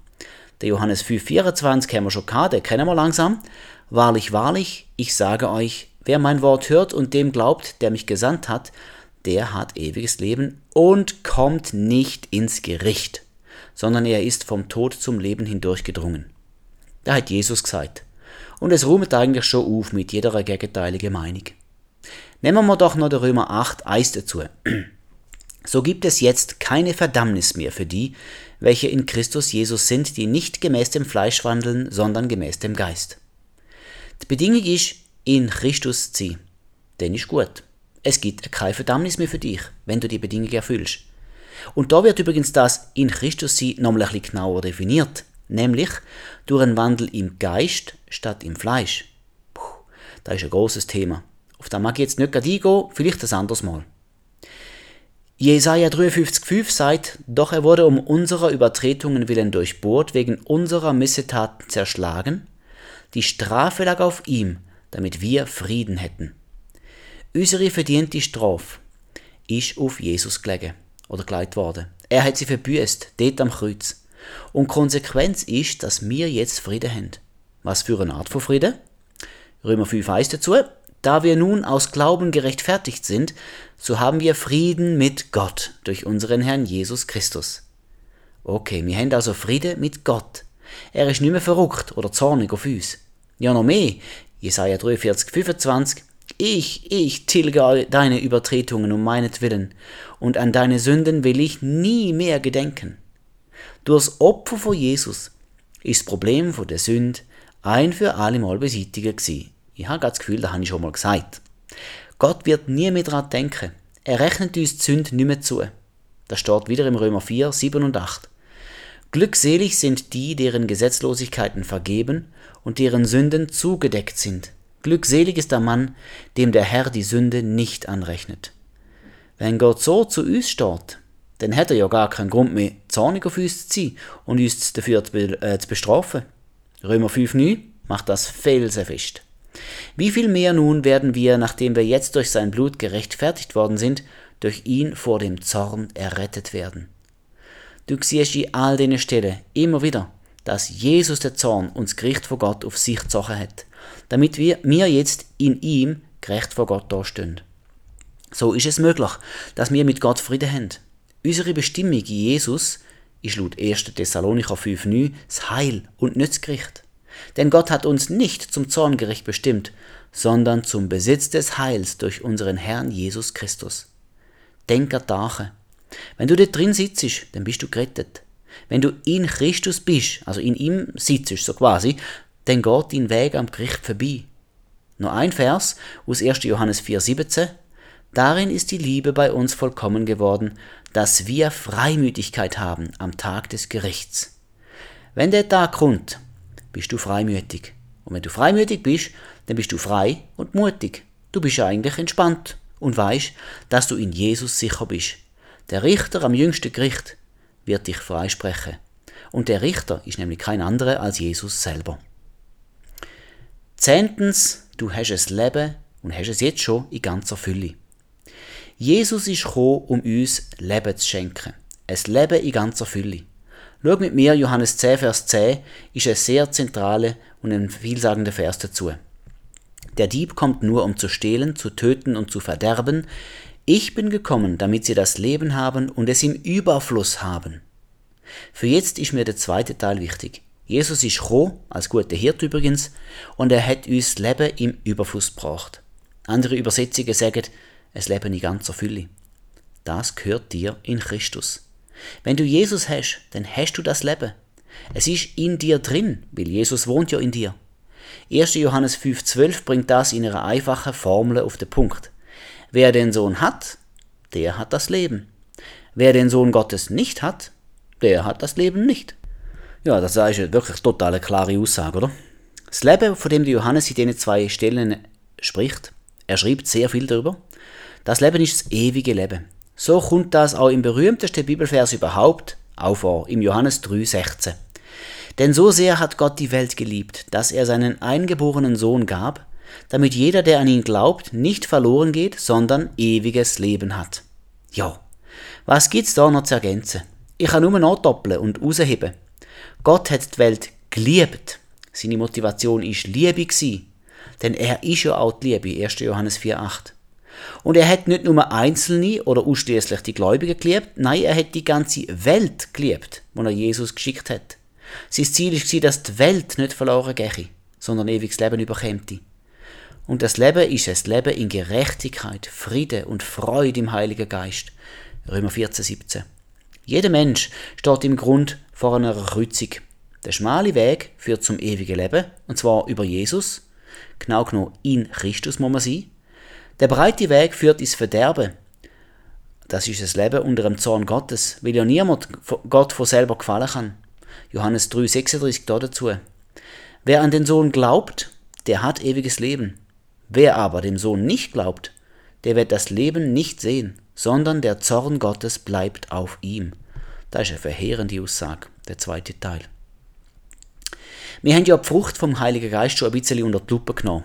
Speaker 1: Der Johannes 5,24 haben wir schon gehabt, den kennen wir langsam. Wahrlich, wahrlich, ich sage euch, wer mein Wort hört und dem glaubt, der mich gesandt hat, der hat ewiges Leben und kommt nicht ins Gericht, sondern er ist vom Tod zum Leben hindurchgedrungen. Da hat Jesus gesagt. Und es ruht eigentlich schon auf mit jeder gegenteiligen Meinung. Nehmen wir doch noch der Römer 8, 1 dazu. So gibt es jetzt keine Verdammnis mehr für die, welche in Christus Jesus sind, die nicht gemäß dem Fleisch wandeln, sondern gemäß dem Geist. Die Bedingung ist, in Christus zu. Denn ist gut. Es gibt keine Verdammnis mehr für dich, wenn du die Bedingung erfüllst. Und da wird übrigens das in Christus sein nochmal ein bisschen genauer definiert, nämlich durch einen Wandel im Geist statt im Fleisch. Puh, das ist ein großes Thema. Auf das mag ich jetzt nicht eingehen, vielleicht ein anderes Mal. Jesaja 53,5 sagt, doch er wurde um unserer Übertretungen willen durchbohrt, wegen unserer Missetaten zerschlagen. Die Strafe lag auf ihm, damit wir Frieden hätten. Unsere verdiente Strafe ist auf Jesus gelegen oder gelegt worden. Er hat sie verbüßt, dort am Kreuz. Und Konsequenz ist, dass wir jetzt Frieden haben. Was für eine Art von Frieden? Römer 5 heißt dazu, da wir nun aus Glauben gerechtfertigt sind, so haben wir Frieden mit Gott durch unseren Herrn Jesus Christus. Okay, wir haben also Frieden mit Gott. Er ist nicht mehr verrückt oder zornig auf uns. Ja, noch mehr. Jesaja 43, 25. Ich, ich tilge deine Übertretungen um meinetwillen, und an deine Sünden will ich nie mehr gedenken. Durch das Opfer von Jesus ist das Problem von der Sünde ein für alle Mal beseitigt gewesen. Ich habe das Gefühl, das habe ich schon mal gesagt. Gott wird nie mehr daran denken. Er rechnet uns die Sünde nicht mehr zu. Das steht wieder im Römer 4, 7 und 8. Glückselig sind die, deren Gesetzlosigkeiten vergeben und deren Sünden zugedeckt sind. Glückselig ist der Mann, dem der Herr die Sünde nicht anrechnet. Wenn Gott so zu uns steht, dann hätte er ja gar keinen Grund mehr, zornig auf uns zu sein und uns dafür zu, äh, bestrafen. Römer 5, 9 macht das felsenfest. Wie viel mehr nun werden wir, nachdem wir jetzt durch sein Blut gerechtfertigt worden sind, durch ihn vor dem Zorn errettet werden. Du siehst in all diesen Stellen immer wieder, dass Jesus der Zorn und das Gericht vor Gott auf sich gezogen hat, damit wir, wir jetzt in ihm gerecht vor Gott dastehen. So ist es möglich, dass wir mit Gott Frieden haben. Unsere Bestimmung in Jesus ist laut 1. Thessalonicher 5,9 das Heil und nicht das Gericht. Denn Gott hat uns nicht zum Zorngericht bestimmt, sondern zum Besitz des Heils durch unseren Herrn Jesus Christus. Denk an Tache. Wenn du dort drin sitzt, dann bist du gerettet. Wenn du in Christus bist, also in ihm sitzt, so quasi, dann geht dein Weg am Gericht vorbei. Noch ein Vers aus 1. Johannes 4,17. Darin ist die Liebe bei uns vollkommen geworden, dass wir Freimütigkeit haben am Tag des Gerichts. Wenn der Tag kommt, bist du freimütig. Und wenn du freimütig bist, dann bist du frei und mutig. Du bist eigentlich entspannt und weißt, dass du in Jesus sicher bist. Der Richter am jüngsten Gericht wird dich freisprechen. Und der Richter ist nämlich kein anderer als Jesus selber. Zehntens, du hast es Leben und hast es jetzt schon in ganzer Fülle. Jesus ist gekommen, um uns Leben zu schenken. Ein Leben in ganzer Fülle. Schau mit mir, Johannes 10, Vers 10 ist ein sehr zentraler und ein vielsagender Vers dazu. Der Dieb kommt nur, um zu stehlen, zu töten und zu verderben. Ich bin gekommen, damit sie das Leben haben und es im Überfluss haben. Für jetzt ist mir der zweite Teil wichtig. Jesus ist gekommen, als guter Hirt übrigens, und er hat uns Leben im Überfluss gebracht. Andere Übersetzungen sagen, es Leben in ganzer Fülle. Das gehört dir in Christus. Wenn du Jesus hast, dann hast du das Leben. Es ist in dir drin, weil Jesus wohnt ja in dir. 1. Johannes 5,12 bringt das in einer einfachen Formel auf den Punkt. Wer den Sohn hat, der hat das Leben. Wer den Sohn Gottes nicht hat, der hat das Leben nicht. Ja, das ist wirklich total eine klare Aussage, oder? Das Leben, von dem Johannes in diesen zwei Stellen spricht, er schreibt sehr viel darüber. Das Leben ist das ewige Leben. So kommt das auch im berühmtesten Bibelvers überhaupt auch vor, im Johannes 3,16. Denn so sehr hat Gott die Welt geliebt, dass er seinen eingeborenen Sohn gab, damit jeder, der an ihn glaubt, nicht verloren geht, sondern ewiges Leben hat. Ja, was gibt's da noch zu ergänzen? Ich kann nur noch doppeln und rausheben. Gott hat die Welt geliebt. Seine Motivation ist Liebe gewesen. Denn er ist ja auch die Liebe, 1. Johannes 4,8. Und er hat nicht nur Einzelne oder ausschließlich die Gläubigen geliebt, nein, er hat die ganze Welt geliebt, wo er Jesus geschickt hat. Sein Ziel war, dass die Welt nicht verloren gehe, sondern ewiges Leben überkämte. Und das Leben ist das Leben in Gerechtigkeit, Friede und Freude im Heiligen Geist. Römer 14, 17. Jeder Mensch steht im Grund vor einer Kreuzung. Der schmale Weg führt zum ewigen Leben, und zwar über Jesus. Genau genommen in Christus muss man sein. Der breite Weg führt ins Verderben. Das ist das Leben unter dem Zorn Gottes, weil ja niemand Gott von selber gefallen kann. Johannes 3, 36 dazu. Wer an den Sohn glaubt, der hat ewiges Leben. Wer aber dem Sohn nicht glaubt, der wird das Leben nicht sehen, sondern der Zorn Gottes bleibt auf ihm. Das ist eine verheerende Aussage, der zweite Teil. Wir haben ja die Frucht vom Heiligen Geist schon ein bisschen unter die Lupe genommen.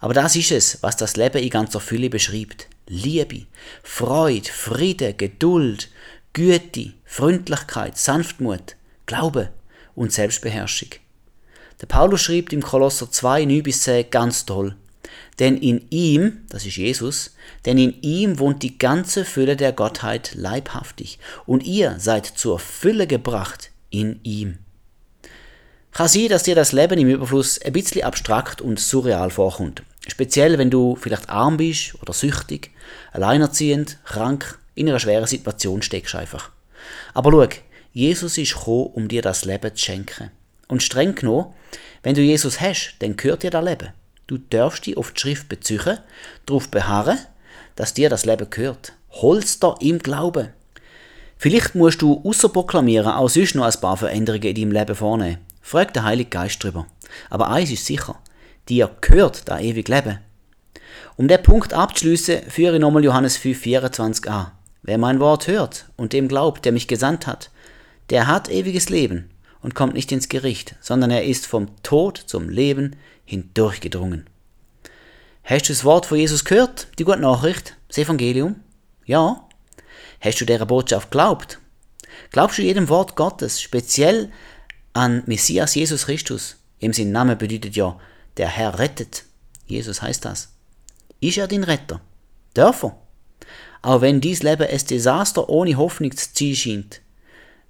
Speaker 1: Aber das ist es, was das Leben in ganzer Fülle beschreibt. Liebe, Freude, Friede, Geduld, Güte, Freundlichkeit, Sanftmut, Glaube und Selbstbeherrschung. Der Paulus schreibt im Kolosser 2, 9 bis 10 ganz toll. Denn in ihm, das ist Jesus, denn in ihm wohnt die ganze Fülle der Gottheit leibhaftig, und ihr seid zur Fülle gebracht in ihm. Kann sein, dass dir das Leben im Überfluss ein bisschen abstrakt und surreal vorkommt. Speziell, wenn du vielleicht arm bist oder süchtig, alleinerziehend, krank, in einer schweren Situation steckst einfach. Aber schau, Jesus ist gekommen, um dir das Leben zu schenken. Und streng genommen, wenn du Jesus hast, dann gehört dir das Leben. Du darfst dich auf die Schrift beziehen, darauf beharren, dass dir das Leben gehört. Holst da im Glauben. Vielleicht musst du außer proklamieren auch sonst noch ein paar Veränderungen in deinem Leben vornehmen. Frag den Heiligen Geist drüber. Aber eins ist sicher, dir gehört das ewige Leben. Um den Punkt abzuschließen, führe ich nochmal Johannes 5,24 an. Wer mein Wort hört und dem glaubt, der mich gesandt hat, der hat ewiges Leben und kommt nicht ins Gericht, sondern er ist vom Tod zum Leben hindurchgedrungen. Hast du das Wort von Jesus gehört, die gute Nachricht, das Evangelium? Ja. Hast du dieser Botschaft geglaubt? Glaubst du jedem Wort Gottes, speziell an Messias Jesus Christus? Ihm sein Name bedeutet ja, der Herr rettet. Jesus heißt das. Ist er dein Retter? Darf er? Auch wenn dies Leben ein Desaster ohne Hoffnung zu ziehen scheint.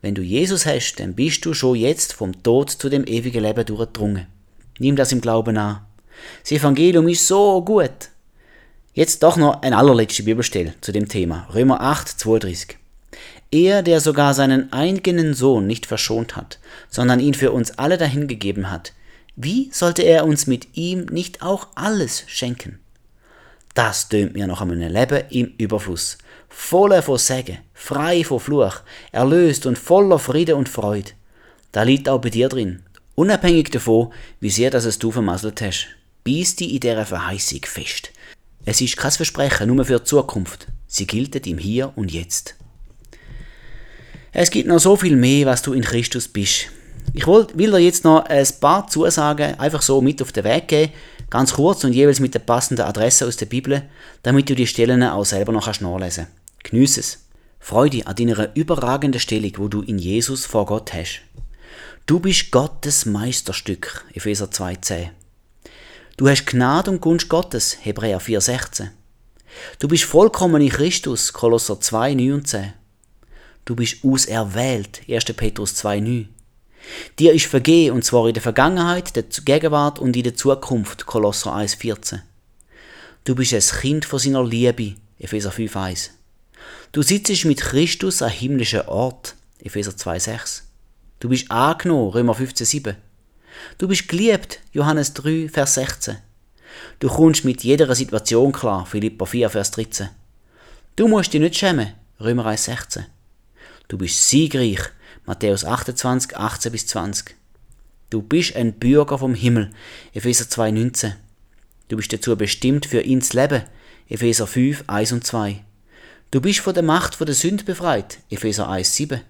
Speaker 1: Wenn du Jesus hast, dann bist du schon jetzt vom Tod zu dem ewigen Leben durchgedrungen. Nimm das im Glauben an. Das Evangelium ist so gut. Jetzt doch noch ein allerletzte Bibelstelle zu dem Thema. Römer 8, 32. Er, der sogar seinen eigenen Sohn nicht verschont hat, sondern ihn für uns alle dahingegeben hat, wie sollte er uns mit ihm nicht auch alles schenken? Das tönt mir nach einem Leben im Überfluss, voller von Segen, frei von Fluch, erlöst und voller Friede und Freude. Da liegt auch bei dir drin, unabhängig davon, wie sehr das es du vermasselt hast. Beiß dich in dieser Verheißung fest. Es ist kein Versprechen nur für die Zukunft. Sie gilt im Hier und Jetzt. Es gibt noch so viel mehr, was du in Christus bist. Ich will, dir jetzt noch ein paar Zusagen einfach so mit auf den Weg geben, ganz kurz und jeweils mit der passenden Adresse aus der Bibel, damit du die Stellen auch selber noch nachlesen kannst. Geniess es. Freu dich an deiner überragenden Stellung, wo du in Jesus vor Gott hast. Du bist Gottes Meisterstück, Epheser 2,10. Du hast Gnade und Gunst Gottes, Hebräer 4,16. Du bist vollkommen in Christus, Kolosser 2, 9 und 10. Du bist auserwählt, 1. Petrus 2, 9. Dir ist vergeben, und zwar in der Vergangenheit, der Gegenwart und in der Zukunft, Kolosser 1,14. Du bist ein Kind von seiner Liebe, Epheser 5,1. Du sitzt mit Christus am himmlischen Ort, Epheser 2,6. Du bist angenommen, Römer 15,7. Du bist geliebt, Johannes 3, Vers 16. Du kommst mit jeder Situation klar, Philippa 4, Vers 13. Du musst dich nicht schämen, Römer 1, 16. Du bist siegreich, Matthäus 28, 18 bis 20. Du bist ein Bürger vom Himmel, Epheser 2, 19. Du bist dazu bestimmt, für zu leben, Epheser 5, 1 und 2. Du bist von der Macht von der Sünde befreit, Epheser 1, 7.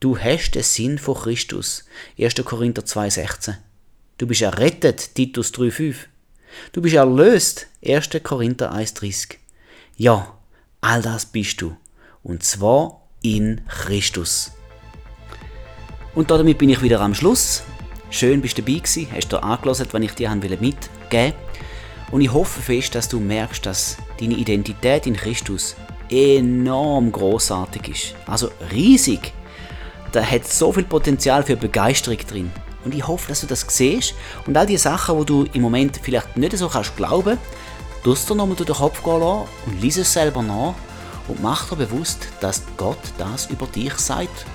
Speaker 1: Du hast den Sinn von Christus, 1. Korinther 2, 16. Du bist errettet, Titus 3, 5. Du bist erlöst, 1. Korinther 1, 30. Ja, all das bist du. Und zwar in Christus. Und damit bin ich wieder am Schluss. Schön bist du dabei gewesen, hast du angelassen, wenn ich dir mitgeben wollte. Und ich hoffe fest, dass du merkst, dass deine Identität in Christus enorm großartig ist. Also riesig. Da hat so viel Potenzial für Begeisterung drin. Und ich hoffe, dass du das siehst und all die Sachen, wo du im Moment vielleicht nicht so kannst glauben, du nochmal durch den Kopf gehen lassen und lies es selber nach und mach dir bewusst, dass Gott das über dich sagt,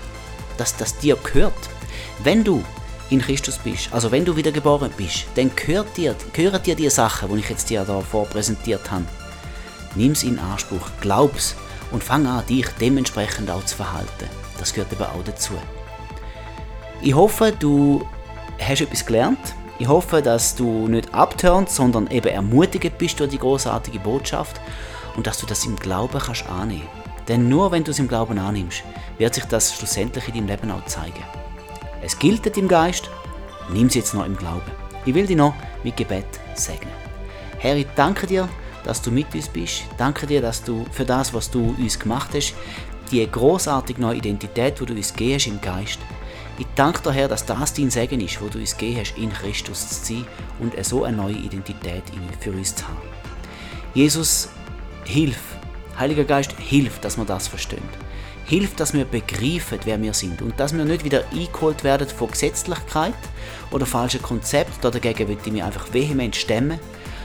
Speaker 1: dass das dir gehört. Wenn du in Christus bist, also wenn du wiedergeboren bist, dann gehört dir, gehören dir die Sachen, die ich jetzt dir da vorpräsentiert habe. Nimm es in Anspruch, glaub's und fang an, dich dementsprechend auch zu verhalten. Das gehört eben auch dazu. Ich hoffe, du hast etwas gelernt. Ich hoffe, dass du nicht abturnst, sondern eben ermutigt bist durch die großartige Botschaft und dass du das im Glauben kannst annehmen. Denn nur wenn du es im Glauben annimmst, wird sich das schlussendlich in deinem Leben auch zeigen. Es gilt im Geist, nimm es jetzt noch im Glauben. Ich will dich noch mit Gebet segnen. Herr, ich danke dir, dass du mit uns bist. Danke dir, dass du für das, was du uns gemacht hast, die großartige neue Identität, die du uns gegeben hast im Geist. Ich danke dir, Herr, dass das dein Segen ist, wo du uns gegeben hast, in Christus zu sein und so eine neue Identität für uns zu haben. Jesus, hilf. Heiliger Geist, hilf, dass wir das verstehen. Hilf, dass wir begreifen, wer wir sind und dass wir nicht wieder eingeholt werden von Gesetzlichkeit oder falschen Konzepten. Dagegen würde ich mich einfach vehement stemmen,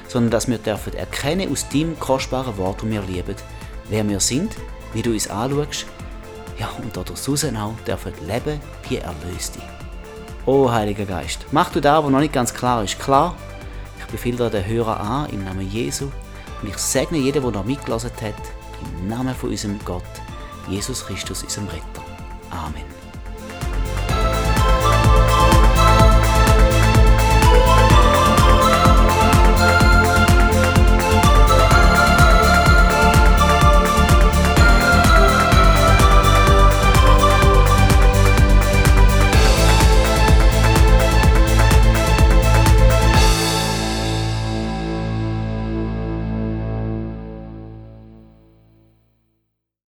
Speaker 1: sondern dass wir dürfen erkennen aus deinem kostbaren Wort, und wir lieben, wer wir sind, wie du uns anschaust, ja, und daraus auch dürfen leben wie Erlöste. Oh, Heiliger Geist, mach du da, wo noch nicht ganz klar ist, klar. Ich befehle dir den Hörer an im Namen Jesu und ich segne jeden, der noch mitgelassen hat, im Namen von unserem Gott, Jesus Christus, unserem Retter. Amen.